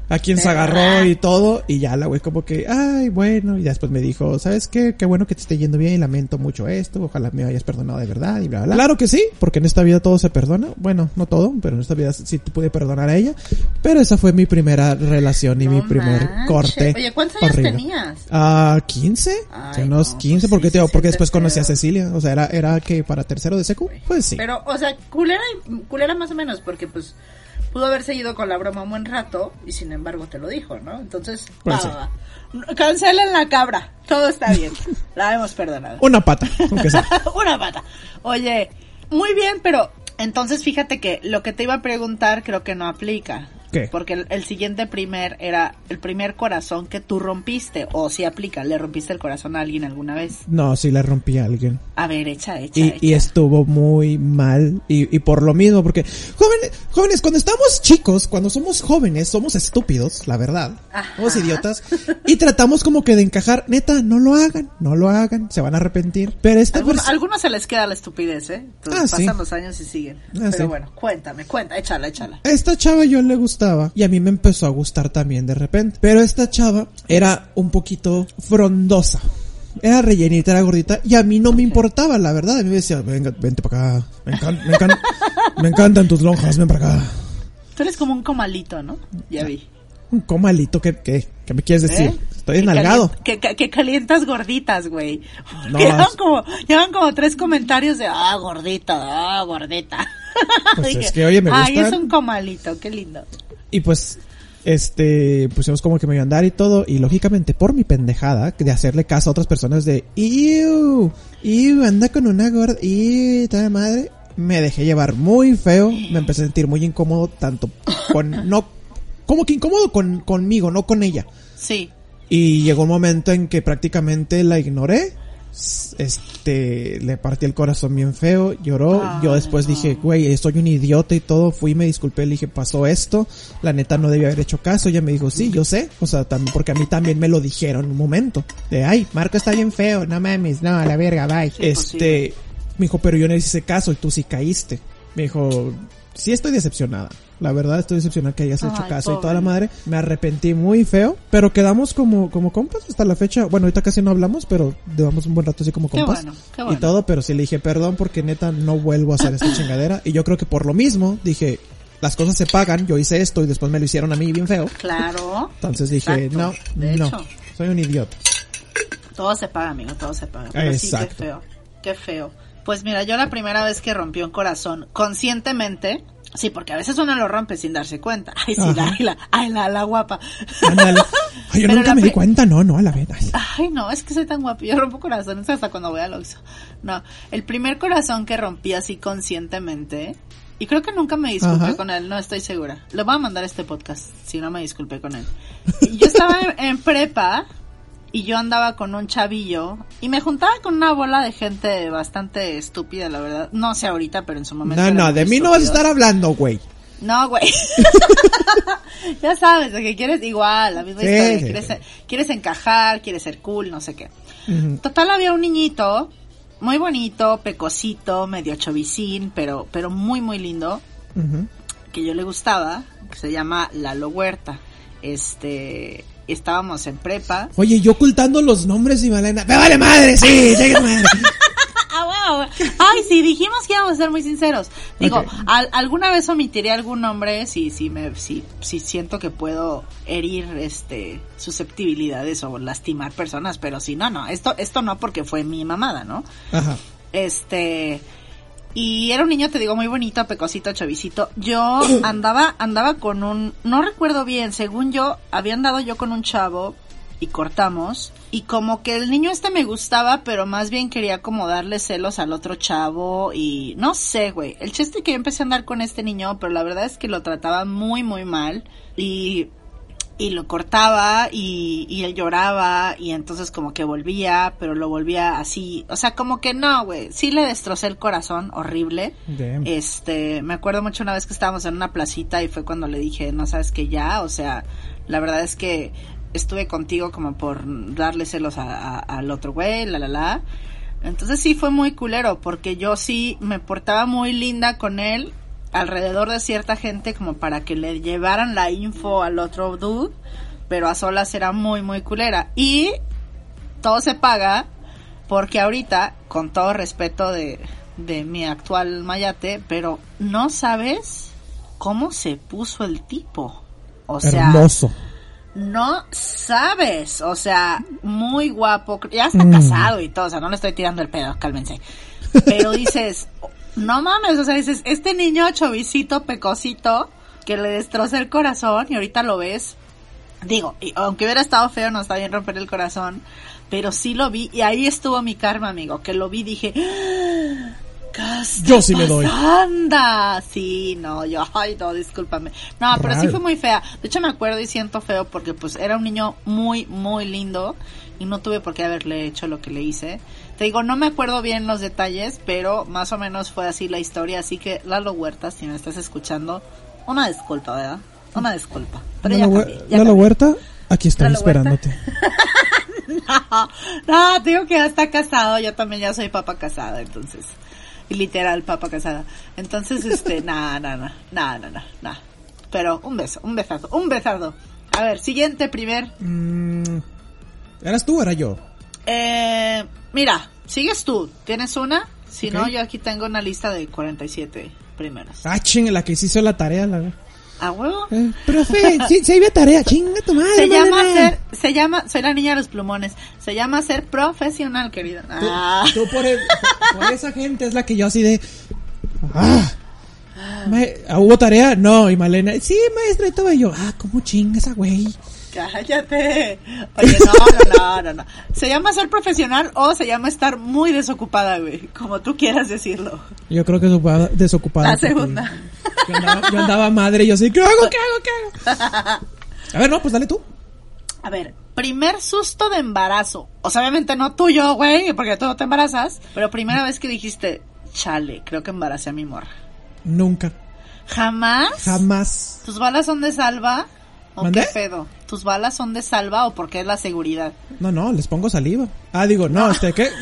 a quien se agarró y todo, y ya la güey como que, ay, bueno, y después me dijo, ¿sabes qué? Qué bueno que te esté yendo bien, y lamento mucho esto, ojalá me hayas perdonado de verdad, y bla, bla, bla. Claro que sí, porque en esta vida todo se perdona, bueno, no todo, pero en esta vida sí te pude perdonar a ella, pero esa fue mi primera relación y mi No primer manches. corte. Oye, ¿cuántos años horrible. tenías? Ah, 15, Ay, Sí, unos no, 15, pues porque sí, te digo, sí porque después conocí a. Cecilia, o sea, era, era que para tercero de secu, pues sí. Pero, o sea, culera, culera más o menos, porque pues pudo haber seguido con la broma un buen rato y sin embargo te lo dijo, ¿no? Entonces, Pues va, va, va. cancelen la cabra, todo está bien, la hemos perdonado. Una pata, aunque sea. Una pata. Oye, muy bien, pero entonces fíjate que lo que te iba a preguntar creo que no aplica. ¿Qué? Porque el, el siguiente primer era el primer corazón que tú rompiste. O si aplica, le rompiste el corazón a alguien alguna vez. No, sí le rompí a alguien. A ver, echa, echa, y, echa. y estuvo muy mal y, y por lo mismo porque jóvenes jóvenes cuando estamos chicos cuando somos jóvenes somos estúpidos la verdad Ajá. somos idiotas y tratamos como que de encajar neta no lo hagan no lo hagan se van a arrepentir pero esta Algunos, persona algunos se les queda la estupidez, ¿eh? Entonces Ah, sí. pasan los años y siguen. Ah, Pero sí. bueno, cuéntame, cuenta, échala, échala. esta chava yo le gustaba y a mí me empezó a gustar también de repente. Pero esta chava era un poquito frondosa. Era rellenita, era gordita y a mí no me importaba, la verdad. A mí me decía, venga, vente para acá. Me, encan- me encan- me encantan tus lonjas, ven para acá. Tú eres como un comalito, ¿no? Ya vi. Un comalito, ¿qué, qué, qué me quieres decir? ¿Eh? Estoy enalgado. Que, que, que calientas gorditas, güey. No, llevan es- como, llevan como tres comentarios de, ah, gordita, ah, gordita. Pues es que, oye, me Ay, gustan. es un comalito, qué lindo. Y pues, este, pusimos como que me iba a andar y todo. Y lógicamente, por mi pendejada de hacerle caso a otras personas de, ¡Iu! ¡Iu! Anda con una gorda. ¡Y tal madre! Me dejé llevar muy feo. Me empecé a sentir muy incómodo, tanto con, no, como que incómodo con, conmigo, no con ella. Sí. Y llegó un momento en que prácticamente la ignoré. Este, le partí el corazón bien feo, lloró. Yo después dije, güey, soy un idiota y todo. Fui, me disculpé, le dije, pasó esto. La neta no debía haber hecho caso. Ella me dijo, sí, yo sé. O sea, también, porque a mí también me lo dijeron un momento. De, ay, Marco está bien feo, no mames, no, a la verga, bye. Sí, pues este, me dijo, pero yo no hice caso y tú sí caíste. Me dijo, sí estoy decepcionada. La verdad estoy decepcionada que hayas hecho caso y toda la madre. Me arrepentí muy feo, pero quedamos como, como compas hasta la fecha. Bueno, ahorita casi no hablamos, pero llevamos un buen rato así como Qué compas. bueno, qué bueno. Y todo, pero sí le dije perdón porque neta no vuelvo a hacer esta chingadera. Y yo creo que por lo mismo dije, las cosas se pagan, yo hice esto y después me lo hicieron a mí bien feo. Claro. Entonces dije, Exacto. no, De no, hecho. soy un idiota. Todo se paga, amigo, todo se paga. Pero sí, qué feo. Qué feo. Pues mira, yo la primera vez que rompí un corazón conscientemente, sí, porque a veces uno lo rompe sin darse cuenta. Ay, sí, la, la, ay, la, la guapa. Ándale. Ay, yo Pero nunca me di cuenta, no, no, a la vez. Ay, no, es que soy tan guapa. Yo rompo corazones hasta cuando voy al Oxxo. No, el primer corazón que rompí así conscientemente, y creo que nunca me disculpé Ajá. con él, no estoy segura. Le voy a mandar este podcast si no me disculpé con él. Y Yo estaba en, en prepa y yo andaba con un chavillo y me juntaba con una bola de gente bastante estúpida, la verdad. No sé ahorita, pero en su momento. No, no, de mí no vas a estar hablando, güey. No, güey. ya sabes, que quieres igual, la misma Sí, historia. sí, quieres, sí. quieres encajar, quieres ser cool, no sé qué. Total, había un niñito, muy bonito, pecosito, medio chovicín, pero, pero muy, muy lindo, que yo le gustaba, que se llama Lalo Huerta. Este, estábamos en prepa. Oye, yo ocultando los nombres y Malena. ¡Me vale madre! Sí, madre. Ah, wow. Ay, sí, dijimos que íbamos a ser muy sinceros. Digo, al- alguna vez omitiré algún nombre si, si me, si, si siento que puedo herir, este, susceptibilidades o lastimar personas, pero si no, no, esto, esto no porque fue mi mamada, ¿no? Ajá. Este, y era un niño, te digo, muy bonito, pecosito, chavicito. Yo andaba, andaba con un, no recuerdo bien, según yo, había andado yo con un chavo y cortamos. Y como que el niño este me gustaba, pero más bien quería como darle celos al otro chavo y no sé, güey. El chiste que yo empecé a andar con este niño, pero la verdad es que lo trataba muy, muy mal. Y y lo cortaba y, y él lloraba y entonces como que volvía, pero lo volvía así, o sea, como que no, güey, sí le destrocé el corazón, horrible. Damn. Este, me acuerdo mucho una vez que estábamos en una placita y fue cuando le dije, no sabes que ya, o sea, la verdad es que estuve contigo como por darle celos a- a- al otro güey, la la la. Entonces sí fue muy culero porque yo sí me portaba muy linda con él alrededor de cierta gente como para que le llevaran la info al otro dude, pero a solas era muy muy culera y todo se paga porque ahorita con todo respeto de de mi actual mayate, pero no sabes cómo se puso el tipo. O sea, Hermoso. no sabes, o sea, muy guapo, ya está Mm. casado y todo, o sea, no le estoy tirando el pedo, cálmense. Pero dices, no mames, o sea, dices, este niño chovicito, pecosito, que le destroza el corazón y ahorita lo ves. Digo, y aunque hubiera estado feo, no está bien romper el corazón, pero sí lo vi y ahí estuvo mi karma, amigo, que lo vi, dije, "Ah, ¿qué está Yo sí le doy. pasando?". Sí, no, yo, ay, no, discúlpame. No, pero sí fue muy fea. De hecho, me acuerdo y siento feo porque pues era un niño muy, muy lindo y no tuve por qué haberle hecho lo que le hice. Te digo, no me acuerdo bien los detalles, pero más o menos fue así la historia. Así que, Lalo Huerta, si me estás escuchando, una disculpa, ¿verdad? Una disculpa. Pero ya Lalo, cambié, ya Lalo cambié. Huerta, aquí estoy esperándote. No, no, te digo que ya está casado, yo también ya soy papa casada, entonces. Y literal, papa casada. Entonces, este, nada, nada, nada, nada, nada. Pero un beso, un besazo, un besado. A ver, siguiente, primer. Mm, ¿Eras tú o era yo? Eh, mira, sigues tú. ¿Tienes una? Si no, yo aquí tengo una lista de 47 primeros. Ah, chinga, la que sí hizo la tarea, la... ¿A huevo? Eh, profe, sí, sí había tarea, chinga tu madre. Se llama ser, se llama, soy la niña de los plumones. Se llama ser profesional, querida. Tú, Ah. tú por, el- por- por esa gente es la que yo así de... Ah, Ma- ah, ¿Hubo tarea? No, y Malena, sí, maestra, y todo y yo, ah, ¿cómo chinga esa güey? Cállate. Oye, no, no, no, no, no. ¿Se llama ser profesional o se llama estar muy desocupada, güey? Como tú quieras decirlo. Yo creo que desocupada. desocupada La segunda. Yo andaba, yo andaba madre y yo así, ¿qué hago, qué hago, qué hago? A ver, no, pues dale tú. A ver, primer susto de embarazo. O sea, obviamente no tuyo, güey, porque tú no te embarazas. Pero primera vez que dijiste, chale, creo que embaracé a mi morra. Nunca, ¿Jamás? jamás. ¿Tus balas son de salva? ¿O ¿Mandé? qué pedo? ¿Tus balas son de salva o porque es la seguridad? No, no, les pongo saliva. Ah, digo, no, este, ¿qué?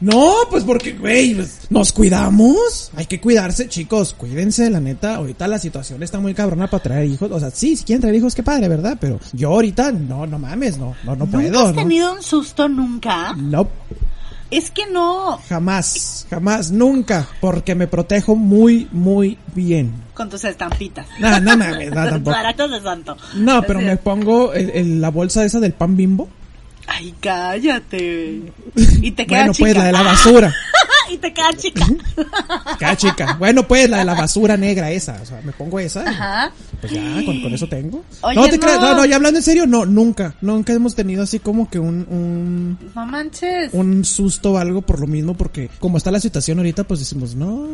No, pues porque, güey, pues, nos cuidamos. Hay que cuidarse, chicos. Cuídense, la neta. Ahorita la situación está muy cabrona para traer hijos. O sea, sí, si quieren traer hijos, qué padre, ¿verdad? Pero yo ahorita, no, no mames, no, no, no ¿Nunca puedo. has ¿no? tenido un susto nunca? No, Es que no. jamás, jamás, nunca. Porque me protejo muy, muy bien. Con tus estampitas. No, no mames, no, tampoco. Baratos de santo. No, pero me pongo el- el- la bolsa esa del pan bimbo. Ay, cállate. Y te queda Bueno, chica. pues la de la basura. y te queda chica. Cada chica. Bueno, pues la de la basura negra esa. O sea, me pongo esa. Ajá. Pues ya, con, con eso tengo. Oye, no te no. creas, no, no, ya hablando en serio, no, nunca. Nunca hemos tenido así como que un, un, No manches. un susto o algo por lo mismo, porque como está la situación ahorita, pues decimos, no,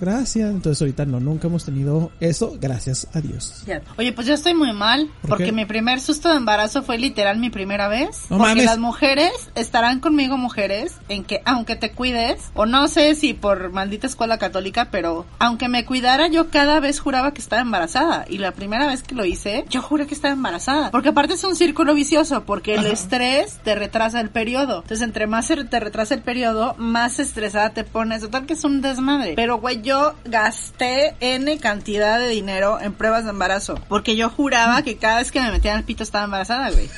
gracias. Entonces ahorita no, nunca hemos tenido eso, gracias a Dios. Oye, pues yo estoy muy mal, ¿Por porque qué? mi primer susto de embarazo fue literal mi primera vez. No porque mames. las mujeres estarán conmigo mujeres en que aunque te cuides, o no sé si por maldita escuela católica, pero aunque me cuidara, yo cada vez juraba que estaba embarazada. Y la primera vez que lo hice, yo juré que estaba embarazada. Porque aparte es un círculo vicioso, porque el estrés te retrasa el periodo. Entonces, entre más te retrasa el periodo, más estresada te pones. Total que es un desmadre. Pero, güey, yo gasté N cantidad de dinero en pruebas de embarazo. Porque yo juraba que cada vez que me metían el pito estaba embarazada, güey.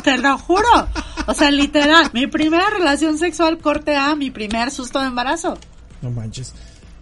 Te lo juro. O sea, literal, mi primera relación sexual corte A, mi primer susto de embarazo. No manches.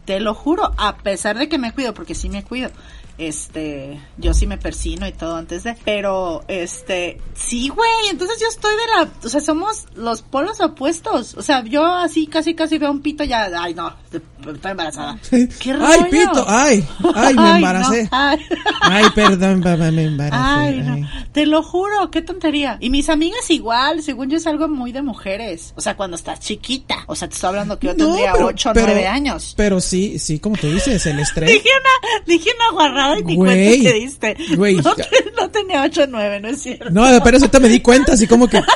Te lo juro, a pesar de que me cuido, porque sí me cuido. Este, yo sí me persino y todo antes de, pero este, sí, güey, entonces yo estoy de la, o sea, somos los polos opuestos. O sea, yo así casi casi veo un pito ya, ay no, estoy embarazada. ¿Qué ay, pito, ay, ay, me Ay, embaracé. no, ay. Ay, perdón, papá, me embaracé. Ay, no. Te lo juro, qué tontería. Y mis amigas igual, según yo es algo muy de mujeres. O sea, cuando estás chiquita. O sea, te estoy hablando que yo No, tendría pero- 8 o pero- 9 años. Pero sí, sí, como tú dices, el estrés. Dije una, dije una guarrada y ni cuenta te diste. güey, no, no tenía 8 o 9, no es cierto. No, pero eso te me di cuenta, así como que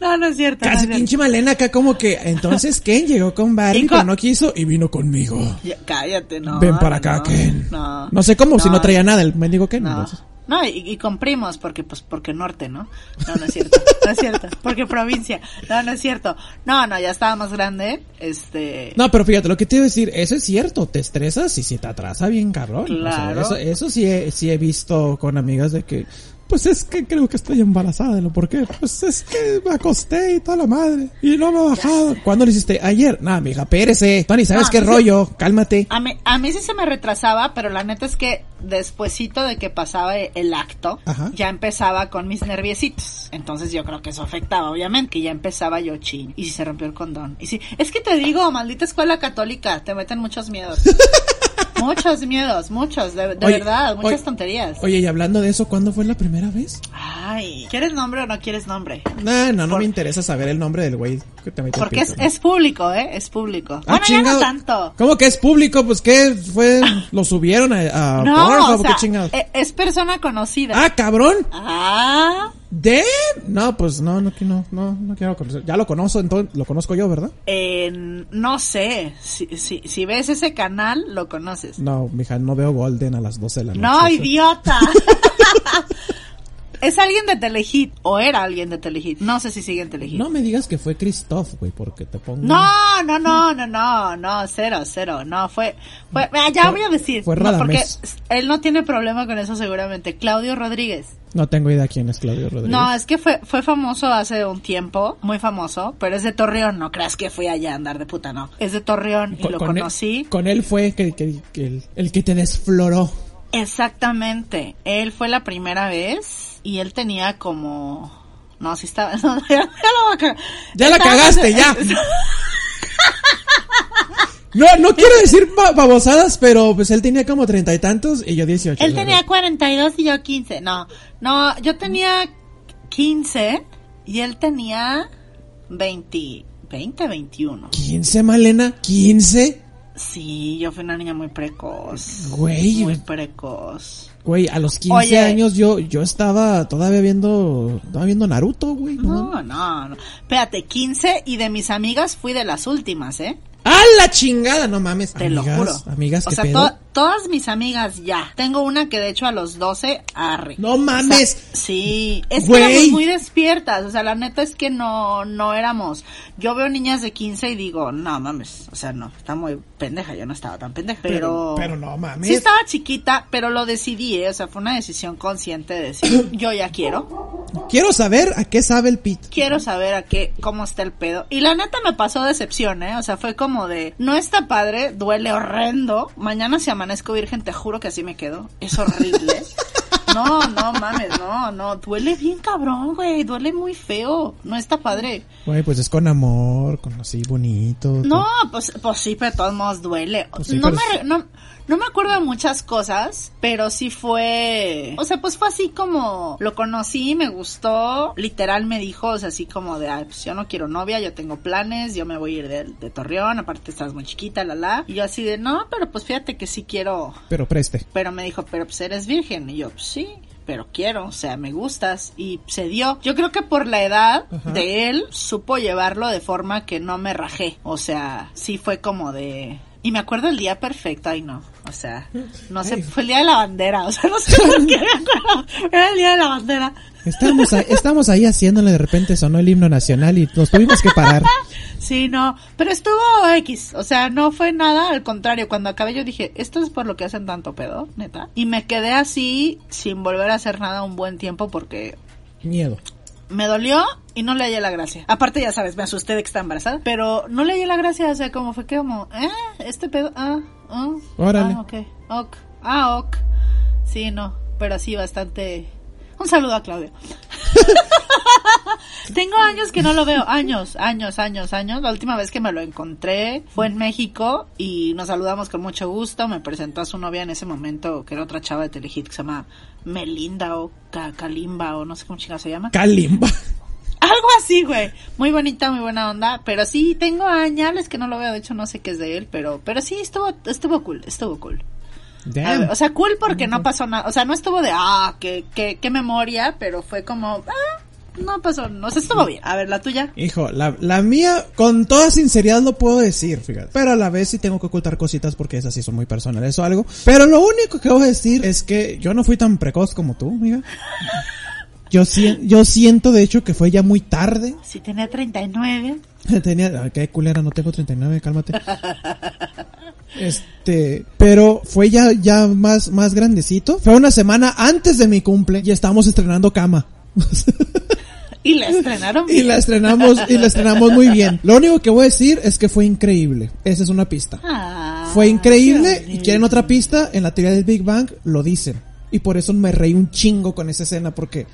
No, no es cierto. no es casi cierto. pinche Malena acá como que, entonces Ken llegó con Barbie, Y con- pero no quiso y vino conmigo. Ya, cállate, no. Ven para acá, no, Ken. No. No sé cómo, si no traía nada el mendigo Ken. No. entonces. No, y, y con primos, porque pues porque norte, ¿no? No, no es cierto, no es cierto, porque provincia, no, no es cierto. No, no, ya estaba más grande, este... No, pero fíjate, lo que te iba a decir, eso es cierto, te estresas y se te atrasa bien cabrón. O sea, Claro. eso, eso sí he, sí he visto con amigas de que, pues es que creo que estoy embarazada, ¿no? ¿Por qué? Pues es que me acosté y toda la madre. Y no me ha bajado. ¿Cuándo lo hiciste? Ayer. Nah, mija, pérese. Tony, ¿sabes No, qué sí. rollo? Cálmate. A mí, a mí sí se me retrasaba, pero la neta es que despuesito de que pasaba e- el acto, Ajá. ya empezaba con mis nerviecitos. Entonces yo creo que eso afectaba, obviamente, que ya empezaba yo chin. Y si se rompió el condón. Y si, es que te digo, maldita escuela católica, te meten muchos miedos. muchos miedos, muchos, de, de Oye, verdad, muchas oye, tonterías. Oye, y hablando de eso, ¿cuándo fue la primera vez? Ay, ¿quieres nombre o no quieres nombre? Nah, no, no Por- me interesa saber el nombre del güey que te Porque es, es público, ¿eh? Es público. Ah, bueno, ya chingado. no tanto. ¿Cómo que es público? Pues qué fue, lo subieron a, a No, Pornhub, o sea, qué chingados. e- es persona conocida. Ah, cabrón. Ah, ¿De? No, pues no, no, no, no, no quiero conocer. Ya lo conozco, entonces lo conozco yo, ¿verdad? eh, no sé. Si, si, si ves ese canal, lo conoces. No, mija, no veo Golden a las 12 de la noche. No, idiota. es alguien de Telehit. O era alguien de Telehit. No sé si sigue en Telehit. No me digas que fue Christoph, güey, porque te pongo... No, no, no, no, no, no, cero, cero, no, fue, fue, ah, ya voy a decir, fue no, porque él no tiene problema con eso seguramente, Claudio Rodríguez. No tengo idea quién es Claudio Rodríguez. No, es que fue, fue famoso hace un tiempo, muy famoso, pero es de Torreón, no creas que fui allá a andar de puta, no. Es de Torreón y Con- lo con él- conocí. con él fue que, que- que el, el que te desfloró. Exactamente, él fue la primera vez y él tenía como... No, sí estaba... no, ya, ya la cagar. Ya cagaste, ya. No, no quiero decir ba- babosadas, pero pues él tenía como treinta y tantos y yo dieciocho. Él tenía verdad. 42 y yo 15. No, no, yo tenía 15 y él tenía 20, 20, 21. ¿15, Malena? ¿15? Sí, yo fui una niña muy precoz. Güey. Muy precoz. Güey, a los 15 Oye. años yo, yo estaba todavía viendo, estaba viendo Naruto, güey. No. No, no, no. Espérate, 15 y de mis amigas fui de las últimas, ¿eh? ¡A la chingada! No mames. Te amigas, lo juro. Amigas, o ¿qué sea, pedo? to- todas mis amigas ya. Tengo una que de hecho a los 12 arre. No mames. O sea, sí, es Güey. que éramos muy despiertas, o sea, la neta es que no no éramos. Yo veo niñas de 15 y digo, no mames, o sea, no, está muy pendeja, yo no estaba tan pendeja, pero pero no mames. Sí estaba chiquita, pero lo decidí, ¿eh? o sea, fue una decisión consciente de decir, yo ya quiero, Quiero saber a qué sabe el pit. quiero saber a qué, cómo está el pedo. Y la neta me pasó decepción, ¿eh? O sea, fue como de, no está padre, duele horrendo. Mañana si amanezco virgen, te juro que así me quedo. Es horrible. No, no mames, no, no, duele bien cabrón, güey, duele muy feo, no está padre. Güey, pues es con amor, con así bonito. No, pues, pues sí, pero de todos modos duele. Pues sí, no, me, no, no me acuerdo de muchas cosas, pero sí fue... O sea, pues fue así como... Lo conocí, me gustó. Literal me dijo, o sea, así como de, ay, pues yo no quiero novia, yo tengo planes, yo me voy a ir de, de Torreón, aparte estás muy chiquita, la la. Y yo así de, no, pero pues fíjate que sí quiero... Pero preste. Pero me dijo, pero pues eres virgen. Y yo, pues sí, pero quiero, o sea, me gustas. Y se dio. Yo creo que por la edad Ajá. de él, supo llevarlo de forma que no me rajé. O sea, sí fue como de... Y me acuerdo el día perfecto, ay no, o sea, no sé, fue el día de la bandera, o sea, no sé por qué era el día de la bandera. Estábamos ahí, estábamos ahí haciéndole, de repente sonó el himno nacional y nos tuvimos que parar. Sí, no, pero estuvo X, o sea, no fue nada, al contrario, cuando acabé yo dije, esto es por lo que hacen tanto pedo, neta. Y me quedé así, sin volver a hacer nada un buen tiempo porque Miedo. me dolió y no le hallé la gracia. Aparte, ya sabes, me asusté de que está embarazada, pero no le hallé la gracia, o sea, como fue que como, eh, este pedo, ah, ah, Órale. ah, ok, ok, ah, ok. Sí, no, pero sí, bastante... Un saludo a Claudio. Tengo años que no lo veo, años, años, años, años. La última vez que me lo encontré fue en México y nos saludamos con mucho gusto. Me presentó a su novia en ese momento, que era otra chava de Telehit que se llama Melinda o Kalimba o no sé cómo chingada se llama. Kalimba. Algo así, güey. Muy bonita, muy buena onda. Pero sí, tengo años que no lo veo. De hecho, no sé qué es de él. Pero, pero sí, estuvo, estuvo cool, estuvo cool. Ver, o sea, cool porque no pasó nada. O sea, no estuvo de, ah, qué, qué, qué memoria. Pero fue como, ah, no pasó. No sé, estuvo bien. A ver, la tuya. Hijo, la, la mía, con toda sinceridad lo puedo decir, fíjate. Pero a la vez sí tengo que ocultar cositas porque esas sí son muy personales o algo. Pero lo único que voy a decir es que yo no fui tan precoz como tú, amiga. Yo, sien- yo siento, de hecho, que fue ya muy tarde. Si tenía 39. Tenía, ay, qué culera, no tengo 39, cálmate. Este, pero fue ya, ya más, más grandecito. Fue una semana antes de mi cumple y estábamos estrenando cama. Y la estrenaron Y bien. la estrenamos, y la estrenamos muy bien. Lo único que voy a decir es que fue increíble. Esa es una pista. Ah, Fue increíble y quieren otra pista, en la teoría del Big Bang lo dicen. Y por eso me reí un chingo con esa escena porque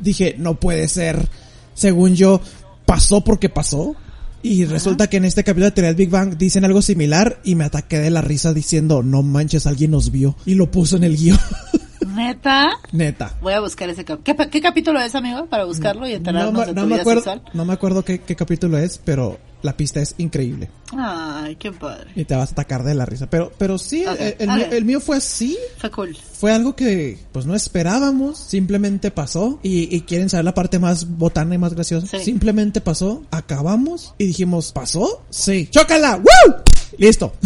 dije, no puede ser. Según yo, pasó porque pasó. Y resulta que en este capítulo de teoría del Big Bang dicen algo similar y me ataqué de la risa diciendo, no manches, alguien nos vio. Y lo puso en el guion. Neta. Neta. Voy a buscar ese capítulo. ¿Qué, ¿Qué capítulo es, amigo? Para buscarlo y No, enterarnos me- de no tu me vida acuerdo, sexual. no me acuerdo qué, qué capítulo es, pero la pista es increíble. Ay, qué padre. Y te vas a atacar de la risa. Pero, pero sí, Ok, el, mío, el mío fue así. Fue cool. Fue algo que pues no esperábamos, simplemente pasó y, y quieren saber la parte más botana y más graciosa. Sí. Simplemente pasó, acabamos y dijimos, ¿pasó? Sí. ¡Chócala! ¡Woo! Listo.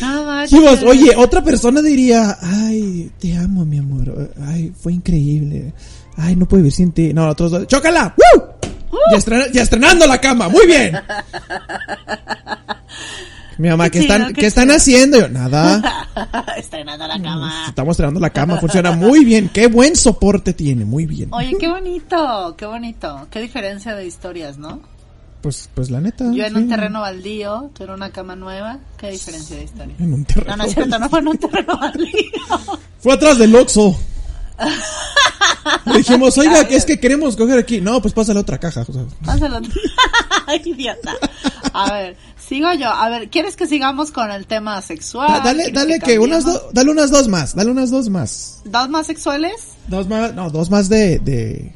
No. Dijimos, oye, otra persona diría, ay, te amo, mi amor. Ay, fue increíble. Ay, no puedo vivir sin ti. No, otros dos, ¡chócala! ¡Woo! Ya, estrena- ya estrenando la cama, muy bien. Mi mamá, Qué ¿qué están, qué ¿qué están haciendo? Yo, nada. Estrenando la cama. Estamos estrenando la cama, funciona muy bien. Qué buen soporte tiene, muy bien. Oye, qué bonito, qué bonito. Qué diferencia de historias, ¿no? Pues, pues la neta. Yo en sí. un terreno baldío, tú en una cama nueva. Qué diferencia de historia. En un terreno. No, no es cierto, no fue en un terreno baldío. Fue atrás del Oxxo. Le dijimos, oiga, es que queremos coger aquí. No, pues pásale otra caja. o sea. Pásalo. Ay, idiota. A ver, sigo yo. A ver, ¿quieres que sigamos con el tema sexual? Da- dale, ¿Quieres dale que unas dos, dale unas dos más, dale unas dos más. ¿Dos más sexuales? Dos más, no, dos más de, de,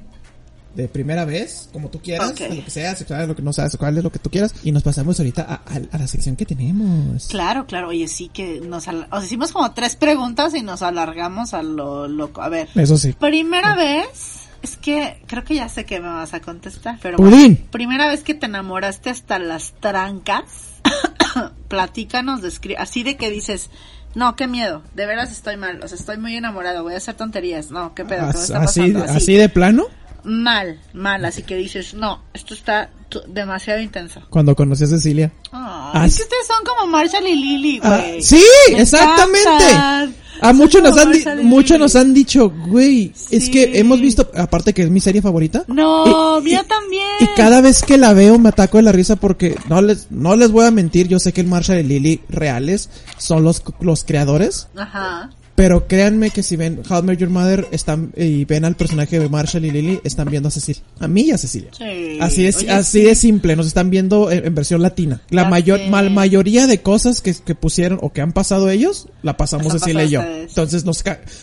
de primera vez, como tú quieras, de lo que sea, sexual, lo que no sea sexual, de lo que tú quieras. Y nos pasamos ahorita a, a- a la sección que tenemos. Claro, claro. Oye, sí que nos... hicimos como tres preguntas y nos alargamos a lo loco. A ver. Eso sí. Primera vez... Es que creo que ya sé que me vas a contestar, pero Pudín. bueno, primera vez que te enamoraste hasta las trancas. platícanos, descri- así de que dices, no, qué miedo, de veras estoy mal, o sea, estoy muy enamorado, voy a hacer tonterías, no, qué pedo, ¿qué me As- está así, pasando? así de plano, Mal, mal, así que dices, no, esto está demasiado intenso. cuando conocí a Cecilia. Ay, As- es que ustedes son como Marshall y Lily, Ah, güey. sí, Me exactamente. encantan. A muchos nos han, Lily. nos han dicho, güey, es Sí. que hemos visto, aparte que es mi serie favorita. No, y- mía y- también. Y cada vez que la veo me ataco de la risa porque no les, no les voy a mentir, yo sé que el Marshall y Lily reales son los, los creadores, Ajá. Pero créanme que si ven How I Met Your Mother están, y ven al personaje de Marshall y Lily, están viendo a Cecilia, a mí y a Cecilia. Sí. Así es, así sí. de simple, nos están viendo en, en versión latina. La mayor, la mayoría de cosas que, que pusieron o que han pasado ellos, la pasamos Cecilia y yo. Entonces nos,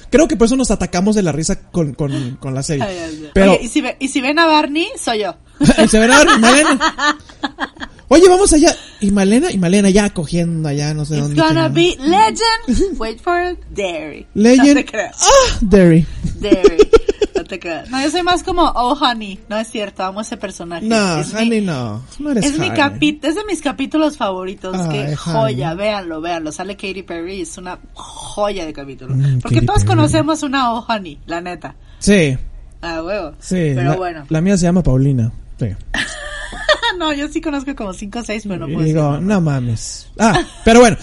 creo que por eso nos atacamos de la risa con, con, con la serie. Ay. Pero, Oye, y, si ve- y si ven a Barney, soy yo. y se ven a Malena. Oye, vamos allá. Y Malena, y Malena ya cogiendo allá, no sé It's dónde. gonna chingada. be legend. Wait for it. Dairy. Legend. No te creas. Ah, Derry. Dairy. No te creas. No, yo soy más como Oh Honey. No es cierto, amo ese personaje. No, es honey, mi, no. No eres Es mi capi es de mis capítulos favoritos. Ay, Qué honey. joya, véanlo, véanlo. Sale Katy Perry, es una joya de capítulo. Mm, Porque Katy todos Perry. conocemos una Oh Honey, la neta. Sí, Ah, huevo. sí. Pero la, bueno. la mía se llama Paulina. Sí. no, yo sí conozco como 5 o 6, pero no puedo digo, decir. no mames. Ah, pero bueno.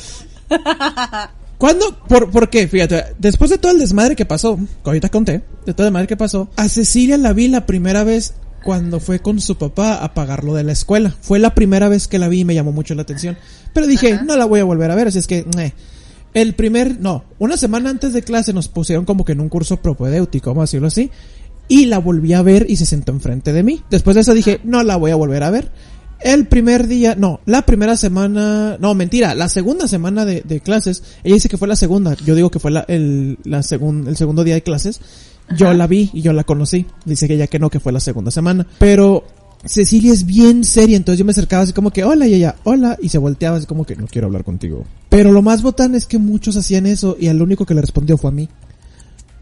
¿Cuándo? Por, ¿Por qué? Fíjate, después de todo el desmadre que pasó, que ahorita conté, de todo el desmadre que pasó, a Cecilia la vi la primera vez cuando fue con su papá a pagarlo de la escuela. Fue la primera vez que la vi y me llamó mucho la atención. Pero dije, no la voy a volver a ver, así es que, meh. El primer, no, una semana antes de clase nos pusieron como que en un curso propedéutico, vamos a decirlo así. Y la volví a ver y se sentó enfrente de mí. Después de eso dije, no la voy a volver a ver. El primer día, no, la primera semana, no, mentira, la segunda semana de, de clases, ella dice que fue la segunda, yo digo que fue la, el, la segun, el segundo día de clases, yo la vi y yo la conocí, dice que ella que no, que fue la segunda semana, pero Cecilia es bien seria, entonces yo me acercaba así como que, hola, y ella, hola, y se volteaba así como que, no quiero hablar contigo. Pero lo más botán es que muchos hacían eso y el único que le respondió fue a mí.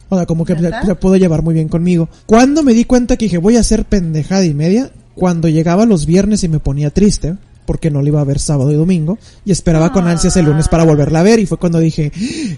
O sea, como que se, ¿Neta? se pudo llevar muy bien conmigo. Cuando me di cuenta que dije, voy a hacer pendejada y media, cuando llegaba los viernes y me ponía triste, porque no la iba a ver sábado y domingo, y esperaba con ansias el lunes para volverla a ver, y fue cuando dije,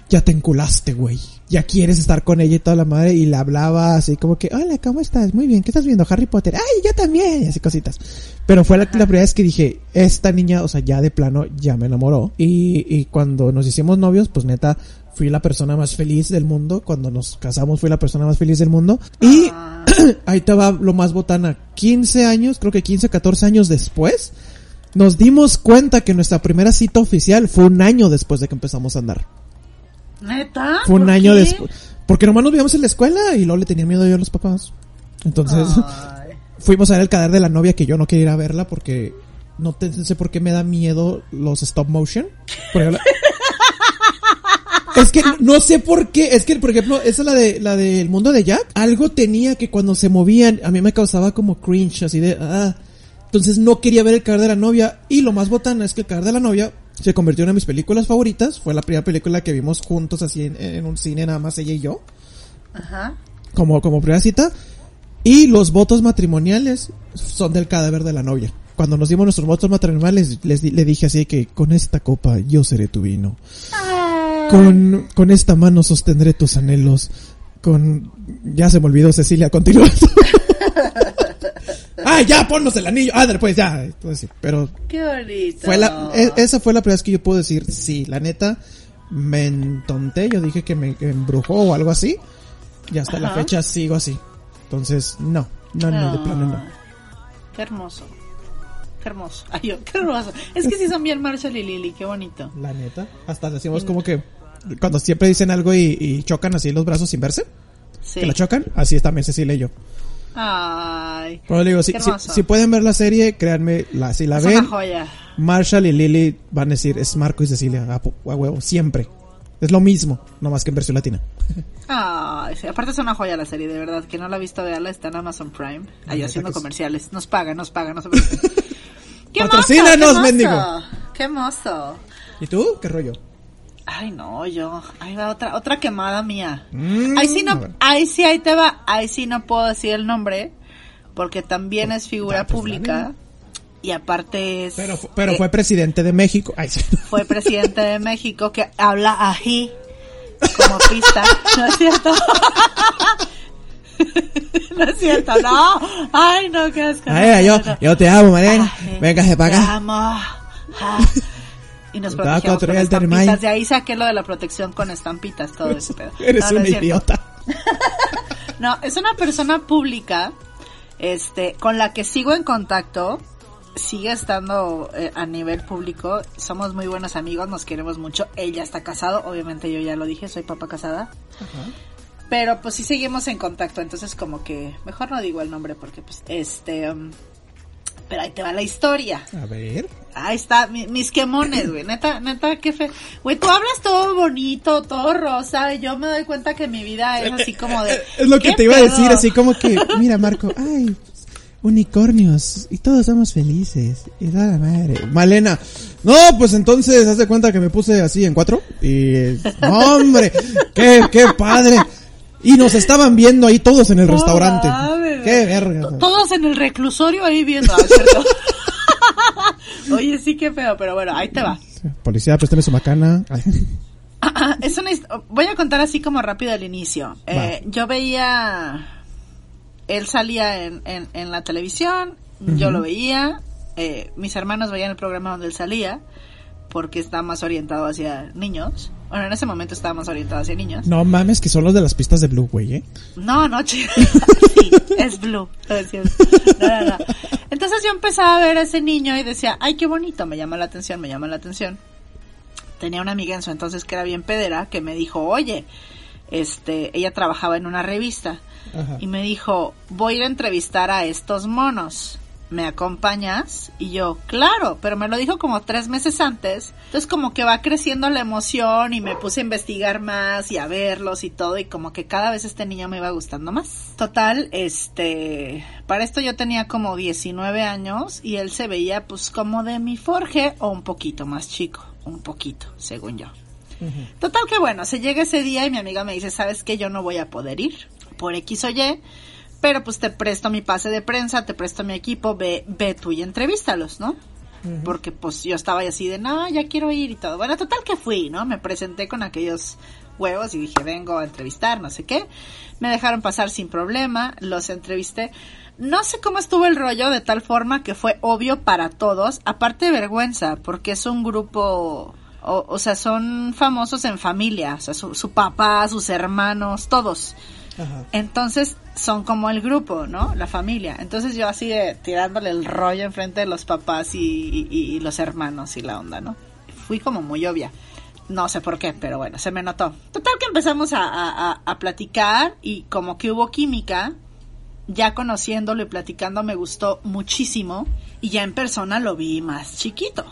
ya te enculaste, güey. Ya quieres estar con ella y toda la madre, y le hablaba así como que, hola, ¿cómo estás? Muy bien, ¿qué estás viendo? Harry Potter. Ay, yo también, y así cositas. Pero fue la, la primera vez que dije, esta niña, o sea, ya de plano, ya me enamoró. Y, y cuando nos hicimos novios, pues neta, fui la persona más feliz del mundo. Cuando nos casamos, fui la persona más feliz del mundo. Y Ah, ahí te va lo más botana. 15 años, creo que 15, 14 años después, nos dimos cuenta que nuestra primera cita oficial fue un año después de que empezamos a andar. ¿Neta? Fue un ¿Por año después. Porque nomás nos veíamos en la escuela y luego le tenía miedo yo a los papás. Entonces, Ay. fuimos a ver el cadáver de la novia que yo no quería ir a verla porque no te- sé por qué me da miedo los stop motion. Por ejemplo- es que no sé por qué, es que por ejemplo, esa es la de la del mundo de Jack, algo tenía que cuando se movían a mí me causaba como cringe así de ah. Entonces no quería ver el cadáver de la novia y lo más botana es que el cadáver de la novia se convirtió en una de mis películas favoritas, fue la primera película que vimos juntos así en, en un cine nada más ella y yo Ajá. como, como primera cita. Y los votos matrimoniales son del cadáver de la novia. Cuando nos dimos nuestros votos matrimoniales, les di- le dije así que con esta copa yo seré tu vino. Con, con esta mano sostendré tus anhelos. Con, ya se me olvidó Cecilia, continúa. ah, ya, ponnos el anillo. Ah, después ya. Entonces, sí, pero Qué bonito. fue la, e- esa fue la primera vez que yo puedo decir, sí, la neta, me entonté, yo dije que me embrujó o algo así, y hasta la fecha sigo así. Entonces, no, no, no, de plano no. Qué hermoso. Qué hermoso. Ay, yo, qué hermoso. Es que sí son bien Marshall y Lily, qué bonito. La neta, hasta decimos como que, cuando siempre dicen algo y, y chocan así los brazos sin verse, Sí. que la chocan, así es también Cecilia y yo. Ay. Pero digo, si, si, si pueden ver la serie, créanme, la, si la es ven. Marshall y Lily van a decir, es Marco y Cecilia, a, a huevo, siempre. Es lo mismo, no más que en versión latina. Ay, sí. Aparte es una joya la serie, de verdad. Que no la ha visto, veanla, está en Amazon Prime. Ahí haciendo comerciales. Nos paga, nos paga, no se. ¡Qué Patrocínanos, qué hermoso! mendigo. ¡Qué hermoso! ¿Y tú? ¿Qué rollo? Ay, no, yo. Ahí va otra, otra quemada mía. Mm, Ahí sí no, ahí sí, ahí te va. Ahí sí no puedo decir el nombre. Porque también es figura pues, pública. y aparte es... Pero, pero eh, fue presidente de México. Ay, sí. fue presidente de México que habla ají como pista, ¿no es cierto? no es cierto, no. Ay, no, qué asco. Ay, yo, yo te amo, Mariana. Véngase para Te acá. amo. Ah. Y nos Taco, protegemos con estampitas. De ahí saqué lo de la protección con estampitas, todo ese pedo. Eres No, un idiota. No, es una persona pública, este, con la que sigo en contacto, sigue estando eh, a nivel público, somos muy buenos amigos, nos queremos mucho, ella está casado, obviamente yo ya lo dije, soy papá casada, pero pues sí seguimos en contacto, entonces como que, mejor no digo el nombre porque pues, este, um, pero ahí te va la historia. A ver. Ahí está, mi- mis quemones, güey. Neta, neta, qué fe. Güey, tú hablas todo bonito, todo rosa, y yo me doy cuenta que mi vida es así como de. Es lo que ¿qué te iba a pedo? decir, así como que, mira Marco, ay, unicornios, y todos somos felices, y toda la madre. Malena, no, pues entonces, haz de cuenta que me puse así en cuatro, y, hombre, qué, qué padre. Y nos estaban viendo ahí todos en el restaurante. Qué verga. Todos en el reclusorio ahí viendo, ¿no es cierto? Oye, sí, qué feo, pero bueno, ahí te va. Policía, préstame su macana. Ay. es una voy a contar así como rápido el inicio. Eh, yo veía, él salía en, en, en la televisión, yo lo veía, eh, mis hermanos veían el programa donde él salía, porque está más orientado hacia niños. Bueno, en ese momento estaba más orientado hacia niños. No mames, que son los de las pistas de Blue, güey, eh. No, no, sí, es blue. No, es cierto. No, no, no. Entonces yo empezaba a ver a ese niño y decía, ay, qué bonito, me llama la atención, me llama la atención. Tenía una amiga en su entonces que era bien pedera que me dijo, oye, este, ella trabajaba en una revista Ajá. y me dijo, voy a ir a entrevistar a estos monos. ¿Me acompañas? Y yo, claro, pero me lo dijo como tres meses antes. Entonces como que va creciendo la emoción y me puse a investigar más y a verlos y todo y como que cada vez este niño me iba gustando más. Total, este, para esto yo tenía como 19 años y él se veía pues como de mi forje o un poquito más chico, un poquito, según yo. Total que bueno, se llega ese día y mi amiga me dice, ¿sabes qué? Yo no voy a poder ir por X o Y, pero pues te presto mi pase de prensa, te presto mi equipo, ve, ve tú y entrevístalos, ¿no? Porque pues yo estaba ahí así de, no, ya quiero ir y todo. Bueno, total que fui, ¿no? Me presenté con aquellos huevos y dije, vengo a entrevistar, no sé qué. Me dejaron pasar sin problema, los entrevisté. No sé cómo estuvo el rollo de tal forma que fue obvio para todos, aparte de vergüenza, porque es un grupo, o, o sea, son famosos en familia, o sea, su, su papá, sus hermanos, todos. Entonces son como el grupo, ¿no? La familia. Entonces yo así de tirándole el rollo enfrente de los papás y, los hermanos y la onda, ¿no? Fui como muy obvia. No sé por qué, pero bueno, se me notó. Total que empezamos a- a platicar y como que hubo química. Ya conociéndolo y platicando me gustó muchísimo. Y ya en persona lo vi más chiquito.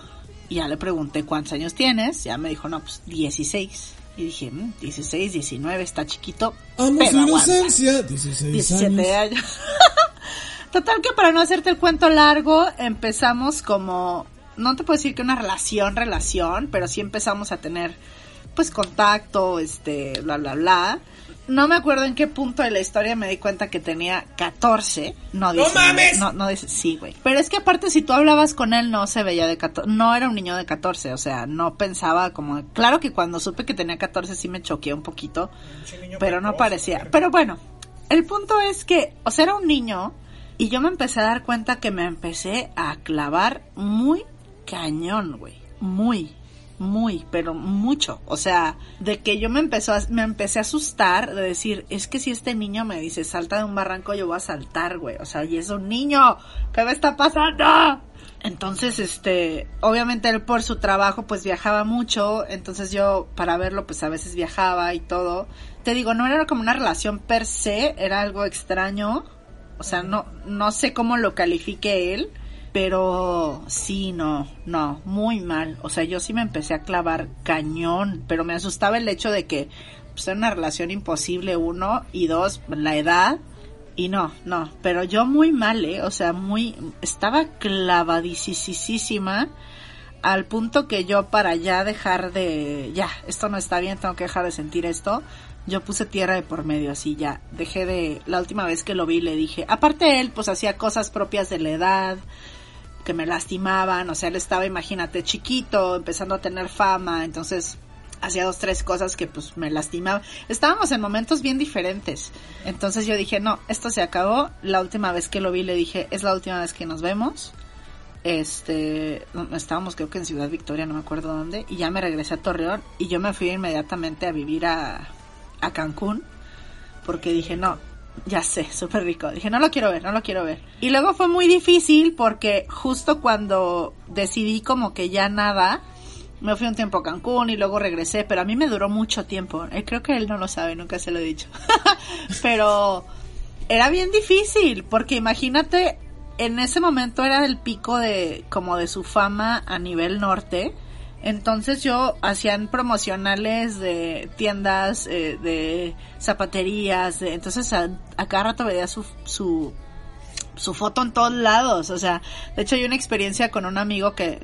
Y ya le pregunté cuántos años tienes. Ya me dijo, no, pues 16. Y dije, "Mm, 16, 19, está chiquito. Amo su aguanta". inocencia, 16 17 años. años. Total que para no hacerte el cuento largo, empezamos como, no te puedo decir que una relación, relación, pero sí empezamos a tener pues contacto, este, bla, bla, bla. No me acuerdo en qué punto de la historia me di cuenta que tenía 14, no 19, mames! No, no, dice- sí, güey. Pero es que aparte si tú hablabas con él no se veía de 14, no era un niño de 14, o sea, no pensaba como, claro que cuando supe que tenía 14 sí me choqué un poquito, pero no parecía. Pero bueno, el punto es que, o sea, era un niño y yo me empecé a dar cuenta que me empecé a clavar muy cañón, güey. Muy, muy, pero mucho. O sea, de que yo me empezó a, me empecé a asustar de decir, es que si este niño me dice salta de un barranco, yo voy a saltar, güey. O sea, y es un niño. ¿Qué me está pasando? Entonces, este, obviamente él por su trabajo pues viajaba mucho, entonces yo para verlo pues a veces viajaba y todo. Te digo, no era como una relación per se, era algo extraño. O sea, no, no sé cómo lo califique él, pero sí, no, no, muy mal. O sea, yo sí me empecé a clavar cañón, pero me asustaba el hecho de que pues, era una relación imposible, uno, y dos, la edad. Y no, no, pero yo muy mal, ¿eh? O sea, muy, estaba clavadísima al punto que yo para ya dejar de, ya, esto no está bien, tengo que dejar de sentir esto, yo puse tierra de por medio, así ya, dejé de, la última vez que lo vi le dije, aparte él pues hacía cosas propias de la edad, que me lastimaban, o sea, él estaba, imagínate, chiquito, empezando a tener fama, entonces hacía dos, tres cosas que pues me lastimaban. Estábamos en momentos bien diferentes. Entonces yo dije, no, esto se acabó. La última vez que lo vi le dije, es la última vez que nos vemos. Este, estábamos creo que en Ciudad Victoria, no me acuerdo dónde, y ya me regresé a Torreón y yo me fui inmediatamente a vivir a, a Cancún porque dije, no, ya sé, súper rico. Dije, no lo quiero ver, no lo quiero ver. Y luego fue muy difícil porque justo cuando decidí como que ya nada, me fui un tiempo a Cancún y luego regresé, pero a mí me duró mucho tiempo. Eh, creo que él no lo sabe, nunca se lo he dicho. pero era bien difícil porque imagínate, en ese momento era el pico de como de su fama a nivel norte. Entonces yo hacían promocionales de tiendas, eh, de zapaterías, de, entonces a, a cada rato veía su, su, su foto en todos lados, o sea, de hecho hay una experiencia con un amigo que,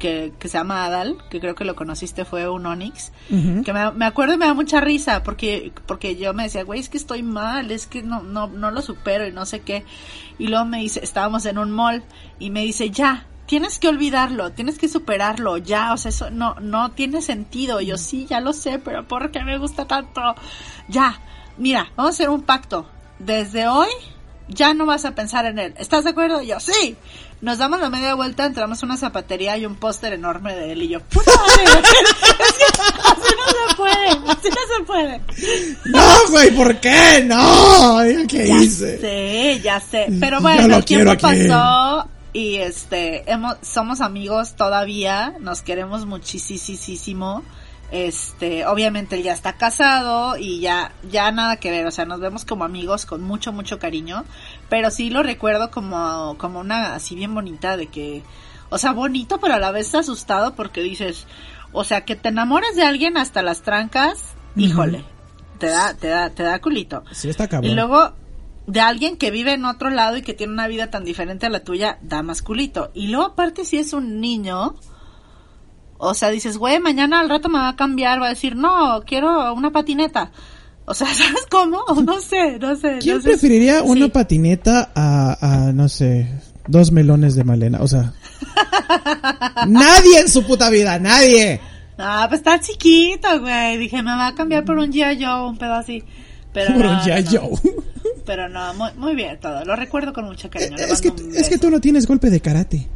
que, que se llama Adal, que creo que lo conociste, fue un Onix, que me, me acuerdo y me da mucha risa, porque, porque yo me decía, güey, es que estoy mal, es que no, no, no lo supero y no sé qué, y luego me dice, estábamos en un mall, y me dice, ya, tienes que olvidarlo, tienes que superarlo, ya, o sea, eso no, no tiene sentido. Y yo sí, ya lo sé, pero ¿por qué me gusta tanto? Ya, mira, vamos a hacer un pacto. Desde hoy ya no vas a pensar en él. ¿Estás de acuerdo? Y yo sí. Nos damos la media vuelta, entramos a una zapatería y un póster enorme de él y yo, puta madre, es que así no se puede, así no se puede. No, güey, ¿por qué? No, ¿qué Ya hice? sé, ya sé. Pero Yo bueno, el tiempo pasó y este, hemos, somos amigos todavía, nos queremos muchísimo. Este, obviamente él ya está casado y ya, ya nada que ver, o sea, nos vemos como amigos con mucho, mucho cariño, pero sí lo recuerdo como, como una así bien bonita de que, o sea, bonito, pero a la vez asustado porque dices, o sea, que te enamores de alguien hasta las trancas, híjole, te da, te da, te da culito. Sí, está cabrón. Y luego de alguien que vive en otro lado y que tiene una vida tan diferente a la tuya, da más culito. Y luego aparte si es un niño, o sea, dices, güey, mañana al rato me va a cambiar, va a decir, no, quiero una patineta. O sea, ¿sabes cómo? No sé, no sé. ¿Quién no sé. preferiría una patineta a, a, no sé, dos melones de Malena? O sea, nadie en su puta vida, nadie. Ah, pues está chiquito, güey. Dije, me va a cambiar por un G.I. Joe, un pedo así. Pero Por no, un G.I. no. Pero no, muy, muy bien todo. Lo recuerdo con mucho cariño. Le Es que, es que tú no tienes golpe de karate.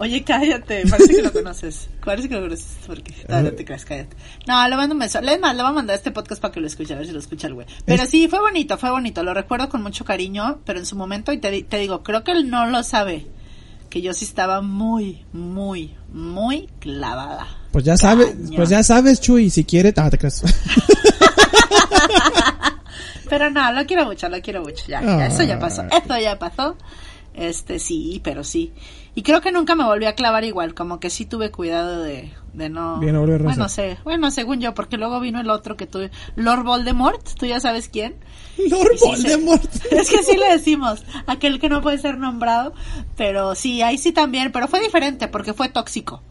Oye, cállate, parece que lo conoces. Parece que lo conoces porque. No, no te creas, cállate. No, le mando un beso. Es más, le voy a mandar este podcast para que lo escuche, a ver si lo escucha el güey. Pero sí, fue bonito, fue bonito. Lo recuerdo con mucho cariño, pero en su momento, y te, te digo, creo que él no lo sabe. Que yo sí estaba muy, muy, muy clavada. Pues ya sabes, pues ya sabes, Chuy, si quiere, ah, te creas. Pero no, lo quiero mucho, lo quiero mucho. Ya, ya, eso ya pasó. Esto ya pasó. Este, sí, pero sí. Y creo que nunca me volví a clavar igual, como que sí tuve cuidado de, de no... Bien, bueno, sé, bueno, según yo, porque luego vino el otro que tuve, Lord Voldemort, tú ya sabes quién. Lord sí se- Voldemort. es que así le decimos, aquel que no puede ser nombrado, pero sí, ahí sí también, pero fue diferente porque fue tóxico.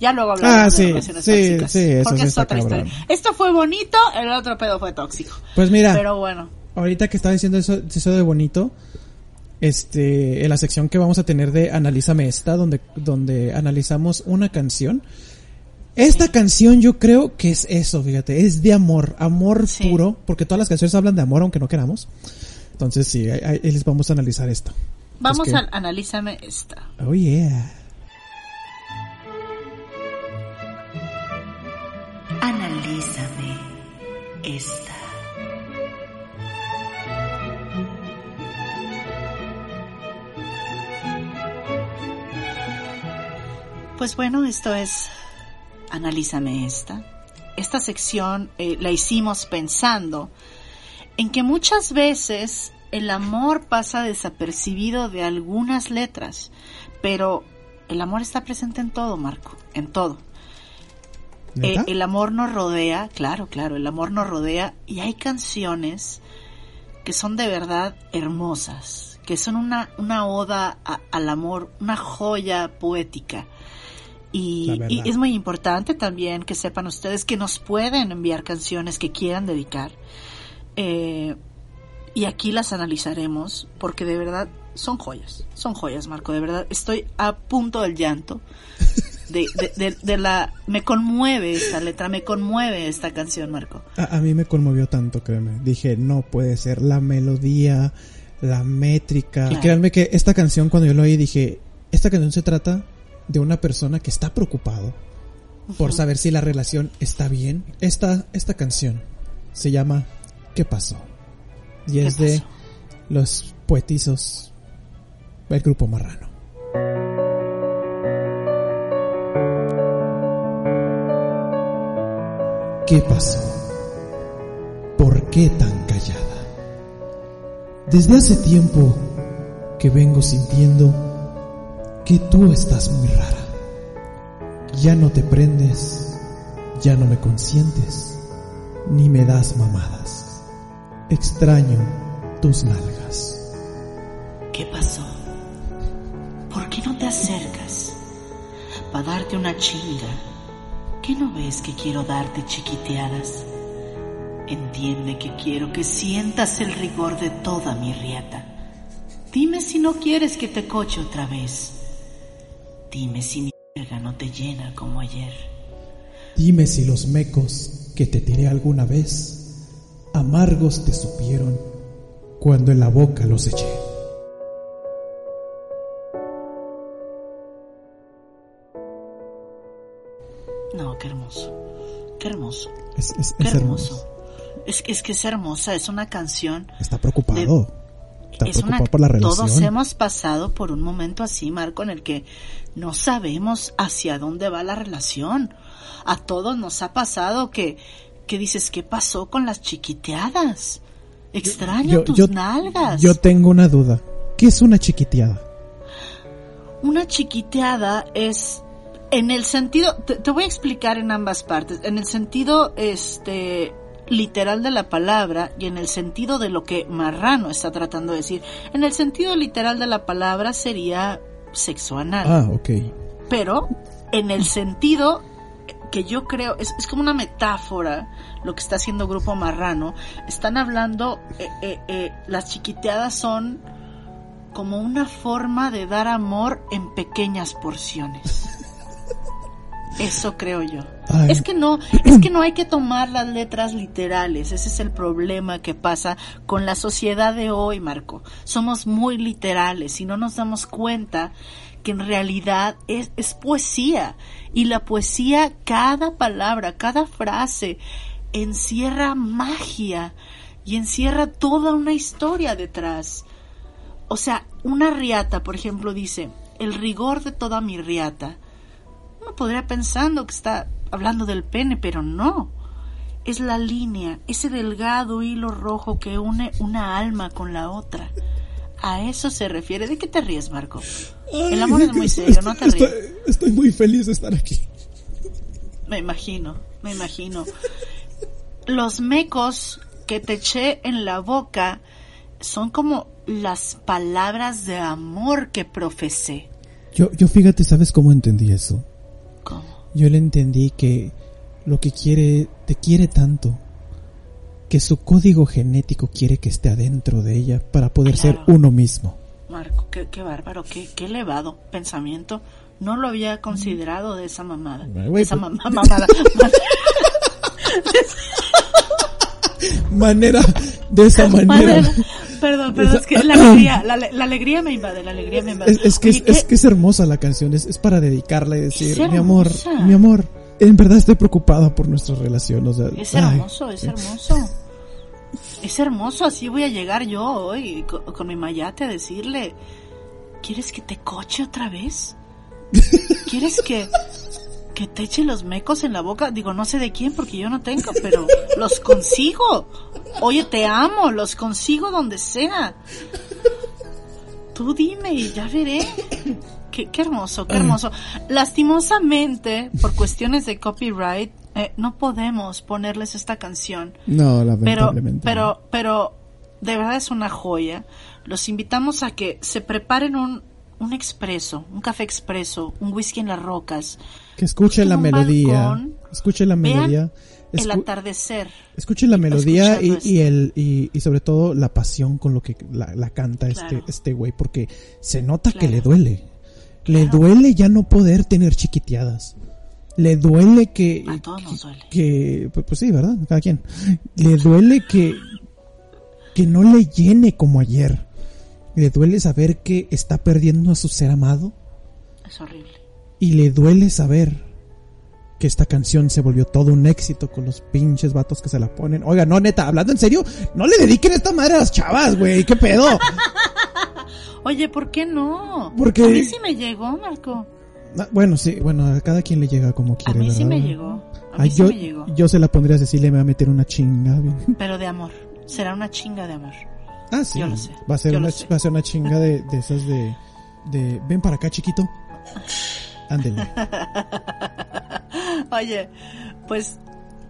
Ya luego hablamos Ah, de sí, relaciones sí, tóxicas, sí, eso porque sí es otra cabrón. historia. Esto fue bonito, el otro pedo fue tóxico. Pues mira, Pero bueno. ahorita que estaba diciendo eso, eso de bonito, este, en la sección que vamos a tener de Analízame esta, donde, donde analizamos una canción. Esta canción yo creo que es eso, fíjate, es de amor, amor Sí. puro, porque todas las canciones hablan de amor aunque no queramos. Entonces sí, ahí, ahí les vamos a analizar esto. Vamos Es que- a analízame esta. Oh yeah. Analízame esta. Pues bueno, esto es Analízame esta. Esta sección eh, la hicimos pensando en que muchas veces el amor pasa desapercibido de algunas letras, pero el amor está presente en todo, Marco, en todo. Eh, el amor nos rodea, claro, claro, el amor nos rodea y hay canciones que son de verdad hermosas, que son una, una oda a- al amor, una joya poética. Y, y es muy importante también que sepan ustedes que nos pueden enviar canciones que quieran dedicar. Eh, y aquí las analizaremos porque de verdad son joyas, son joyas, Marco, de verdad. Estoy a punto del llanto. De, de, de, de la... Me conmueve esta letra, me conmueve esta canción, Marco. A, a mí me conmovió tanto, créeme. Dije, no puede ser la melodía, la métrica. Y Claro. créanme que esta canción, cuando yo lo oí, dije, esta canción se trata de una persona que está preocupado por saber si la relación está bien. Esta, esta canción se llama ¿Qué pasó? Y ¿Qué es de los poetizos del grupo Marrano. ¿Qué pasó? ¿Por qué tan callada? Desde hace tiempo que vengo sintiendo que tú estás muy rara. Ya no te prendes, ya no me consientes, ni me das mamadas. Extraño tus nalgas. ¿Qué pasó? ¿Por qué no te acercas? Para darte una chinga. ¿Qué no ves que quiero darte chiquiteadas? Entiende que quiero que sientas el rigor de toda mi riata. Dime si no quieres que te coche otra vez. Dime si mi verga no te llena como ayer. Dime si los mecos que te tiré alguna vez, amargos te supieron cuando en la boca los eché. No, qué hermoso. Qué hermoso. Es, es- Qué es hermoso. hermoso. Es, que- es que es hermosa, es una canción Está preocupado. Está es una preocupado por la todos relación. hemos pasado por un momento así, Marco, en el que no sabemos hacia dónde va la relación. A todos nos ha pasado que que dices, ¿qué pasó con las chiquiteadas? Extraño tus nalgas. yo tengo una duda. ¿Qué es una chiquiteada? Una chiquiteada es en el sentido, te, te voy a explicar en ambas partes, en el sentido este literal de la palabra y en el sentido de lo que Marrano está tratando de decir. En el sentido literal de la palabra sería sexo anal, Ah, ok. pero en el sentido que yo creo es, es como una metáfora lo que está haciendo Grupo Marrano. Están hablando, eh, eh, eh, las chiquiteadas son como una forma de dar amor en pequeñas porciones. Eso creo yo. Ay. Es que no, es que no hay que tomar las letras literales. Ese es el problema que pasa con la sociedad de hoy, Marco. Somos muy literales y no nos damos cuenta que en realidad es, es poesía. Y la poesía, cada palabra, cada frase, encierra magia y encierra toda una historia detrás. O sea, una riata, por ejemplo, dice, el rigor de toda mi riata. Uno podría pensando que está hablando del pene, pero no. Es la línea, ese delgado hilo rojo que une una alma con la otra. A eso se refiere. ¿De qué te ríes, Marco? El amor es muy serio, no te estoy, ríes. estoy muy feliz de estar aquí. Me imagino, me imagino. Los mecos que te eché en la boca son como las palabras de amor que profesé. Yo, yo fíjate, ¿sabes cómo entendí eso? Yo le entendí que lo que quiere, te quiere tanto, que su código genético quiere que esté adentro de ella para poder ser uno mismo. Marco, qué, qué bárbaro, qué, qué elevado pensamiento. No lo había considerado de esa mamada. Esa pues- mamá, mamada. Manera, de esa manera. Manera. Perdón, perdón, es que la alegría, la, la alegría me invade, la alegría me invade. Es, es que, Oye, es, que es hermosa la canción, es, es para dedicarla y decir, mi amor, mi amor, en verdad estoy preocupada por nuestra relación. O sea, Es ay, hermoso, es hermoso. Es hermoso, así voy a llegar yo hoy con, con mi mayate a decirle, ¿quieres que te coche otra vez? ¿Quieres que, que te eche los mecos en la boca? Digo, no sé de quién porque yo no tengo, pero los consigo. Oye, te amo, los consigo donde sea. Tú dime y ya veré. Qué, qué hermoso, qué hermoso. Lastimosamente, por cuestiones de copyright, eh, no podemos ponerles esta canción. No, Pero, lamentablemente. pero, pero, de verdad es una joya. Los invitamos a que se preparen un, un expreso, un café expreso, un whisky en las rocas. Que escuche la melodía. Escuche la melodía. el atardecer. Escuchen la melodía y, y el y, y sobre todo la pasión con lo que la, la canta este Claro. este güey porque se nota que le duele. Le duele ya no poder tener chiquiteadas. Le duele que A todos nos duele. que pues, pues sí, ¿verdad? Cada quien. Le duele que que no le llene como ayer. Le duele saber que está perdiendo a su ser amado Es horrible. Y le duele saber que esta canción se volvió todo un éxito con los pinches vatos que se la ponen. Oiga, no, neta, hablando en serio, no le dediquen esta madre a las chavas, güey, qué pedo. Oye, ¿por qué no? Porque- A mí sí me llegó, Marco. Ah, Bueno, sí, bueno, a cada quien le llega como A quiere, mí sí me llegó. A mí Ay, sí yo, me llegó. yo se la pondría a Cecilia y me va a meter una chinga. Pero de amor. Será una chinga de amor. Ah, sí. Yo lo sé, Va a ser yo una, va a ser una chinga de, de esas de, de, ven para acá, chiquito. Ándele. Oye, pues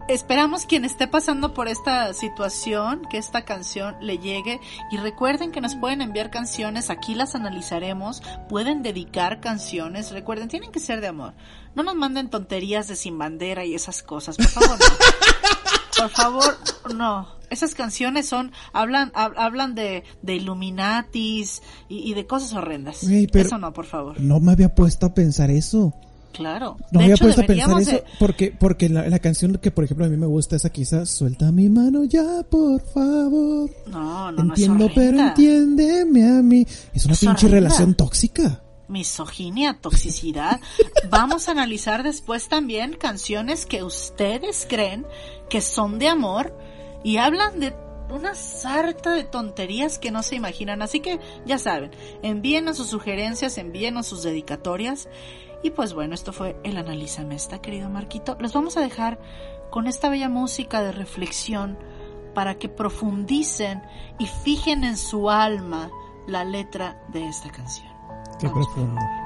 esperamos quien esté pasando por esta situación, que esta canción le llegue. Y recuerden que nos pueden enviar canciones, aquí las analizaremos. Pueden dedicar canciones. Recuerden, tienen que ser de amor. No nos manden tonterías de sin bandera y esas cosas. Por favor, no. Por favor, no. Esas canciones son, hablan, hab- hablan de, de Illuminatis y, y de cosas horrendas. Pero- Eso no, por favor. No me había puesto a pensar eso. Claro. No de había hecho, puesto a pensar eso de- porque, porque la, la canción que por ejemplo a mí me gusta esa quizá suelta mi mano ya por favor. No, no, Entiendo no es pero entiéndeme a mí. Es una Es pinche horrenda. relación tóxica. Misoginia, toxicidad. Vamos a analizar después también canciones que ustedes creen que son de amor y hablan de una sarta de tonterías que no se imaginan. Así que ya saben, envíenos sus sugerencias, envíenos sus dedicatorias. Y pues bueno, esto fue el Analízame esta, querido Marquito. Los vamos a dejar con esta bella música de reflexión para que profundicen y fijen en su alma la letra de esta canción. Qué profundo.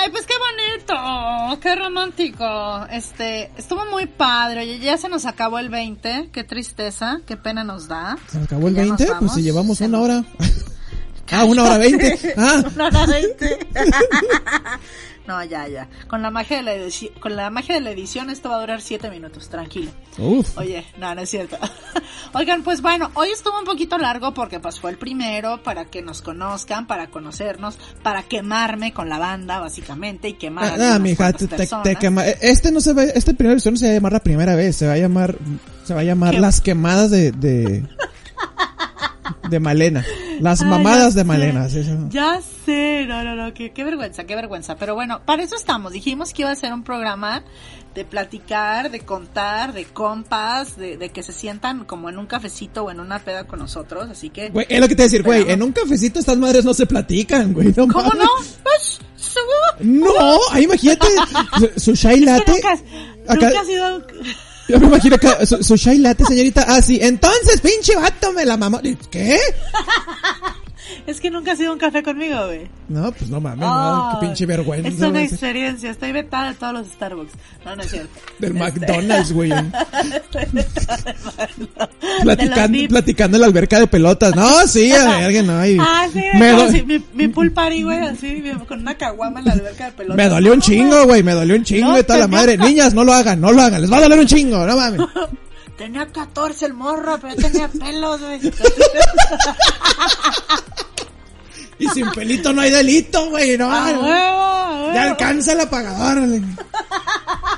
Ay, pues qué bonito, qué romántico. Este, estuvo muy padre. Oye, ya se nos acabó el 20, qué tristeza, qué pena nos da. ¿Se nos acabó el Ya nos 20? Pues si llevamos Se una nos- hora. Ah, una hora 20. Ah, Una hora 20. no, ya, ya. Con la magia de la edición, con la magia de la edición esto va a durar 7 minutos, tranquilo. uf. Oye, no, no es cierto. Oigan, pues bueno, hoy estuvo un poquito largo porque pues fue el primero para que nos conozcan, para conocernos, para quemarme con la banda básicamente y quemar a Ah, mija, te, te- te quema- Este no se va, este primer episodio no se va a llamar la primera vez, se va a llamar, se va a llamar ¿Qué? las quemadas de, de, de Malena. Las Ay, mamadas de sé. Malena. así es. Ya sé, no, no, no, qué, qué vergüenza, qué vergüenza. Pero bueno, para eso estamos. Dijimos que iba a ser un programa de platicar, de contar, de compas, de, de que se sientan como en un cafecito o en una peda con nosotros. Así que, Güey, es lo que te a decir, güey, en un cafecito estas madres no se platican, güey. No ¿cómo mames. no? Pues, No, ahí imagínate su, su chai latte. nunca, Acá- nunca ha sido... Yo me imagino acá, su, su chai latte, señorita. Ah, sí, entonces, pinche vato, me la mamó. ¿Qué? Es que nunca ha sido un café conmigo, güey. No, pues no mames, no, Ay, qué pinche vergüenza. Es una experiencia. Estoy vetada de todos los Starbucks. No, no es cierto. Del Este, McDonald's, güey. Platicando, platicando en la alberca de pelotas. No, sí, a verga, no. y- Ah, sí, me, do- si mi, mi pool party, güey, así, con una caguama en la alberca de pelota. me dolió un chingo, güey. Me dolió un chingo No, de toda la madre. Niñas, no lo hagan, no lo hagan. Les va a doler un chingo, no mames. Tenía 14 el morro, pero tenía pelos, güey. Y sin pelito no hay delito, güey. No, ¡A no. huevo! a huevo! Ya alcanza el apagador. güey.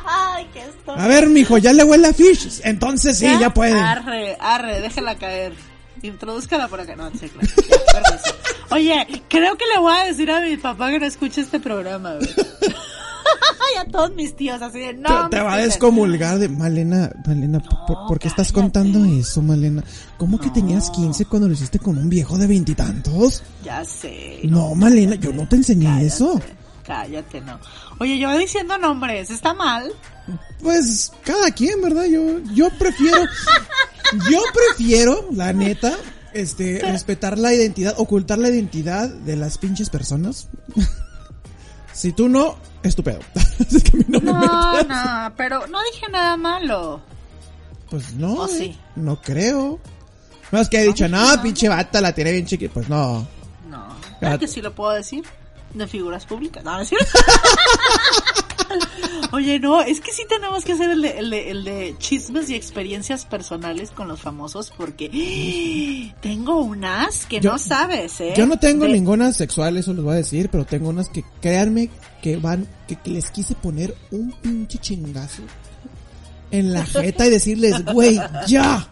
¡Ay, qué esto! A ver, mijo, ya le huele a fish. Entonces sí, ya puede. Arre, arre, déjala caer. Introdúzcala por acá. No, sí, claro. Oye, creo que le voy a decir a mi papá que no escuche este programa, güey. y a todos mis tíos, así de, no. te, te va a descomulgar de Malena, Malena, ¿por- ¿por, por qué estás contando eso, Malena? ¿Cómo que tenías 15 cuando lo hiciste con un viejo de veintitantos? Ya sé. No, Malena, yo no te enseñé eso. Cállate, no. Oye, yo diciendo nombres, ¿está mal? Pues cada quien, ¿verdad? Yo, yo prefiero, yo prefiero, la neta, este, respetar la identidad, ocultar la identidad de las pinches personas. Si tú no, es tu pedo. Es que a mí no, me No, metas. no, pero no dije nada malo. Pues no, ¿O eh, sí? no creo. No es que he dicho, no, pinche bata, la tiene bien chiquita. Pues no. No, claro que sí lo puedo decir. De figuras públicas. No, no es cierto. Oye, no, es que sí tenemos que hacer el de, el, de, el de chismes y experiencias personales con los famosos porque tengo unas que Yo- no sabes, ¿eh? Yo no tengo De- ninguna sexual, eso les voy a decir, pero tengo unas que créanme que van, que, que les quise poner un pinche chingazo en la jeta y decirles, güey, ya.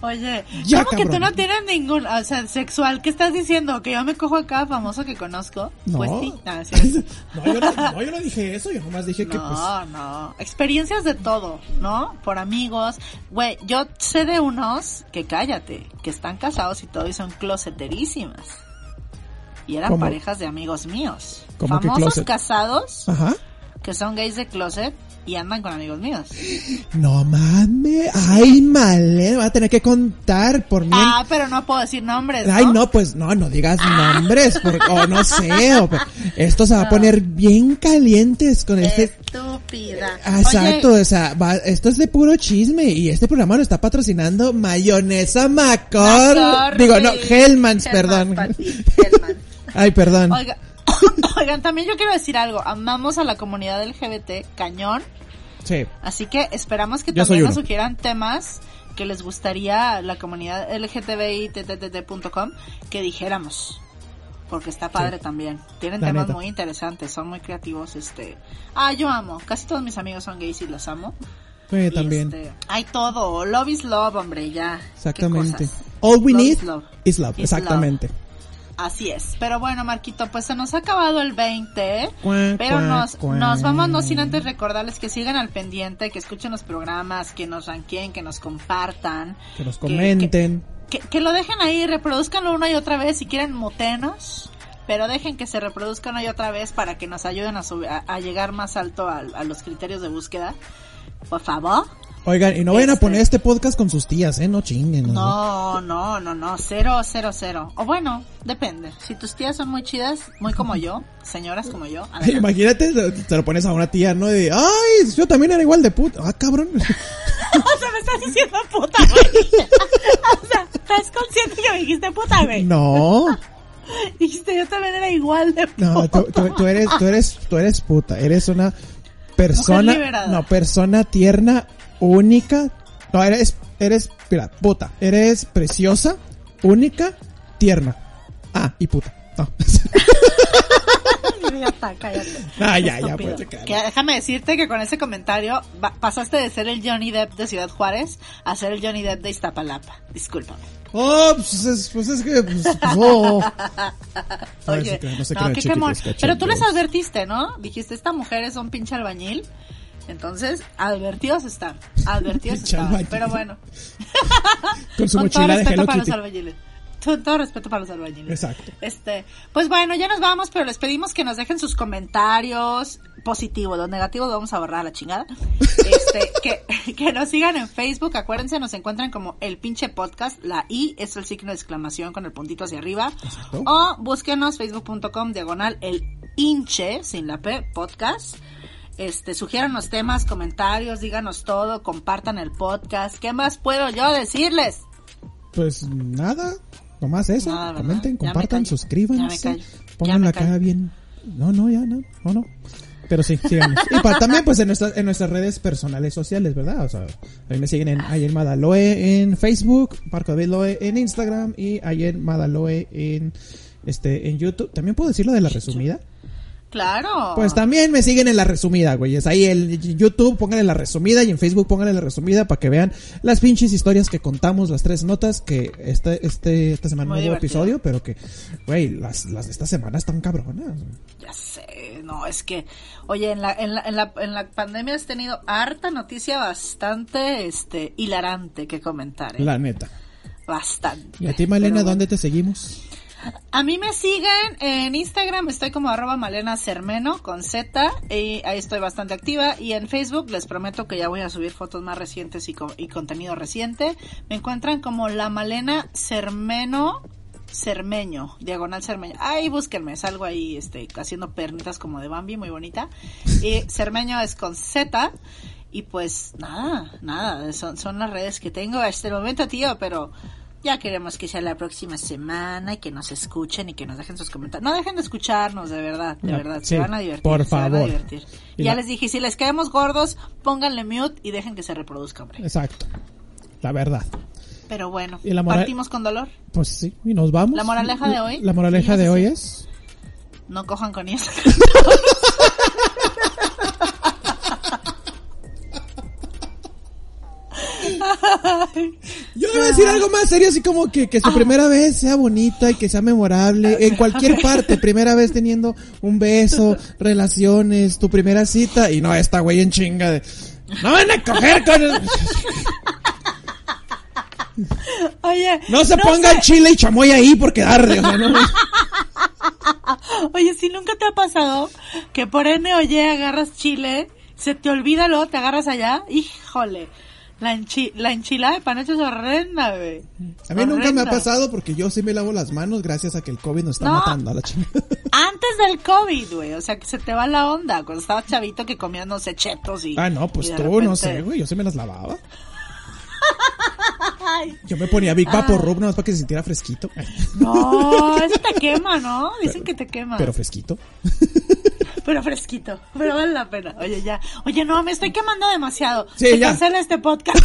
Oye, Ya, ¿cómo que tú no tienes ningún, o sea, sexual? ¿Qué estás diciendo? ¿Que yo me cojo a cada famoso que conozco? No. Pues sí. No, es cierto. no, yo no, no, yo no dije eso, yo nomás dije que pues... No, no. Experiencias de todo, ¿no? Por amigos. Güey, yo sé de unos que cállate, que están casados y todo y son closeterísimas. Y eran ¿Cómo? parejas de amigos míos. ¿Cómo que Famosos casados Ajá. que son gays de closet y andan con amigos míos. No mames, ay, male, va a tener que contar por mí. Ah, pero no puedo decir nombres. ¿no? Ay, no, pues no, no digas nombres, por- o no sé, o- esto se va a poner bien calientes con este... Estúpida. Ah, Exacto, Oye, o sea, va- esto es de puro chisme y este programa lo está patrocinando Mayonesa Macor. Digo, no, Hellmans, Hellmans perdón. Hellmans. Ay, perdón. Oiga, oigan, también yo quiero decir algo. Amamos a la comunidad LGBT cañón. Sí. Así que esperamos que Yo también nos sugieran temas que les gustaría la comunidad LGTBI.com que dijéramos. Porque está padre también. Tienen La temas neta. muy interesantes, son muy creativos, este. Ah, yo amo. Casi todos mis amigos son gays y los amo. Sí, también. este, hay todo. Love is love, hombre, ya. Exactamente. All we Love need is love. is love. Is Exactamente. Así es. Pero bueno, Marquito, pues se nos ha acabado el 20. Cuac, Pero nos, nos vamos no sin antes recordarles que sigan al pendiente, que escuchen los programas, que nos ranqueen, que nos compartan. Que nos comenten. Que, que lo dejen ahí, reproduzcanlo una y otra vez si quieren mutenos, pero dejen que se reproduzcan una y otra vez para que nos ayuden a, a, a llegar más alto a, a los criterios de búsqueda. Por favor. Oigan, y no vayan a Este- poner este podcast con sus tías, ¿eh? No chinguen. No, no, no, no, cero, cero, cero. O bueno, depende. Si tus tías son muy chidas, muy como yo, señoras como yo, adelante. Imagínate, te lo pones a una tía, ¿no? De, ay, yo también era igual de puta. Ah, cabrón. O sea, me estás diciendo puta, güey. o sea, ¿estás consciente que me dijiste puta, güey? No. Dijiste, yo también era igual de puta. No, tú, tú- tú eres, tú eres, tú eres puta. Eres una persona, no, persona tierna, única. No, eres, eres, mira, puta. Eres preciosa, única, tierna. Ah, y puta. No. Ya está, cállate. Ah, ya, ya, claro. Que déjame decirte que con ese comentario pasaste de ser el Johnny Depp de Ciudad Juárez a ser el Johnny Depp de Iztapalapa. Discúlpame. Oh, pues es, pues es que, pues, oh. Oye, no se no, qué cachondos. Pero tú les advertiste, ¿no? Dijiste, esta mujer es un pinche albañil. Entonces, advertidos están. Advertidos están. Pero bueno. Con su Con todo de respeto Hello para los albañiles. Con todo respeto para los albañiles. Exacto. Este, pues bueno, ya nos vamos, pero les pedimos que nos dejen sus comentarios positivos, los negativos vamos a borrar a la chingada. Este, que, que nos sigan en Facebook, acuérdense, nos encuentran como el pinche podcast, la I es el signo de exclamación con el puntito hacia arriba. Exacto. O búsquenos facebook.com diagonal el hinche, sin la P, podcast. Este, sugiéranos temas, comentarios, díganos todo, compartan el podcast. ¿Qué más puedo yo decirles? Pues nada, nomás eso. Comenten, compartan, suscríbanse. Pongan la cara bien. No, no, ya, no, no, no. Pero sí, síganos. y pa- también pues en, nuestras en nuestras redes personales sociales, ¿verdad? O sea, ahí me siguen en Ayer Madaloe en Facebook, Marco David Loe en Instagram y Ayer Madaloe en este en YouTube. También puedo decir lo de la resumida. Claro. Pues también me siguen en la resumida, güey. Es ahí el YouTube, pónganle la resumida y en Facebook pónganle la resumida para que vean las pinches historias que contamos, las tres notas que este, este, esta semana Muy no hubo episodio, pero que, güey, las, las de esta semana están cabronas. Ya sé, no, es que, oye, en la, en la, en la, en la pandemia has tenido harta noticia bastante, este, hilarante que comentar, ¿eh? La neta. Bastante. Y a ti, Malena, bueno. ¿dónde te seguimos? A mí me siguen en Instagram, estoy como arroba malena cermeno con Z, y ahí estoy bastante activa. Y en Facebook les prometo que ya voy a subir fotos más recientes y, y contenido reciente. Me encuentran como la malena cermeno cermeño, diagonal cermeño. Ahí búsquenme, salgo ahí este, haciendo pernitas como de Bambi, muy bonita. Y cermeño es con Z. Y pues nada, nada, son, son las redes que tengo hasta el momento, tío, pero ya queremos que sea la próxima semana y que nos escuchen y que nos dejen sus comentarios. No dejen de escucharnos, de verdad, de No, verdad, sí, se van a divertir. por se van a favor. divertir. Y ya la- les dije, si les caemos gordos, pónganle mute y dejen que se reproduzca, hombre. Exacto. La verdad. Pero bueno, ¿Y la moral- partimos con dolor. Pues sí, y nos vamos. La moraleja de hoy. La moraleja de hoy es... No cojan con eso. Yo iba a decir algo más serio, así como que, que su primera vez sea bonita y que sea memorable en cualquier parte. Primera vez teniendo un beso, relaciones, tu primera cita y no esta güey en chinga de... No van a coger con... el-". Oye, No se no pongan sé. chile y chamoy ahí porque arde. O sea, no, Oye, si nunca te ha pasado que por N o Y agarras chile, se te olvida luego, te agarras allá, híjole. La, enchi la enchilada de panocho es horrenda, güey. a mí nunca me ha pasado porque yo sí me lavo las manos gracias a que el COVID nos está No. matando a la chingada. Antes del COVID, güey. O sea, que se te va la onda. Cuando estaba chavito que comías, no sé, chetos y... Ah, no, pues tú, no sé, güey, yo sí me las lavaba. Yo me ponía Big Vapor Rub nomás para que se sintiera fresquito. No, eso te quema, ¿no? Dicen que te quema. Pero fresquito. Pero fresquito, pero vale la pena. Oye, ya. Oye, no, me estoy quemando demasiado. Sí, Se ya. cancela este podcast.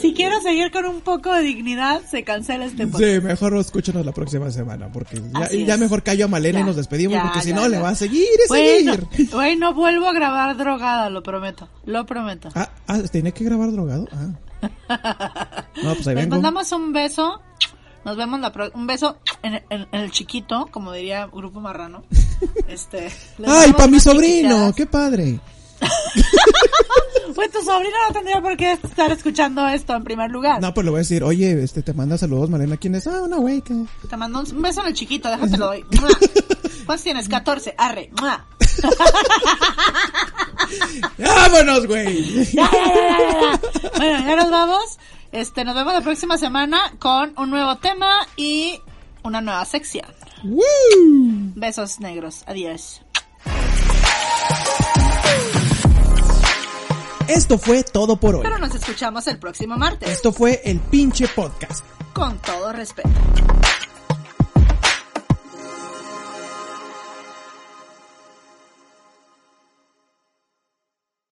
si quiero seguir con un poco de dignidad, se cancela este podcast. Sí, mejor escúchanos la próxima semana, porque ya, ya mejor callo a Malena y nos despedimos, ya, porque si no le va a seguir y Bueno, seguir. bueno, vuelvo a grabar drogada, lo prometo. Lo prometo. Ah, ah, ¿tenía que grabar drogado? Ah. No, pues ahí Les vengo. mandamos un beso. Nos vemos la pro- un beso en, en- en el chiquito, como diría Grupo Marrano. Este. Ay, para mi sobrino, qué padre. Pues tu sobrino no tendría por qué estar escuchando esto en primer lugar. No, pues le voy a decir, oye, este, te manda saludos, Malena, ¿quién es? Ah, una güey que... Te mando un, beso en el chiquito, déjate lo doy. ¿Cuántos tienes? 14. Arre. ¡Vámonos, güey! Ya, ya, ya, ya, ya. Bueno, ya nos vamos. Este, nos vemos la próxima semana con un nuevo tema y una nueva sección. ¡Woo! Besos negros. Adiós. Esto fue todo por hoy. Pero nos escuchamos el próximo martes. Esto fue el pinche podcast. Con todo respeto.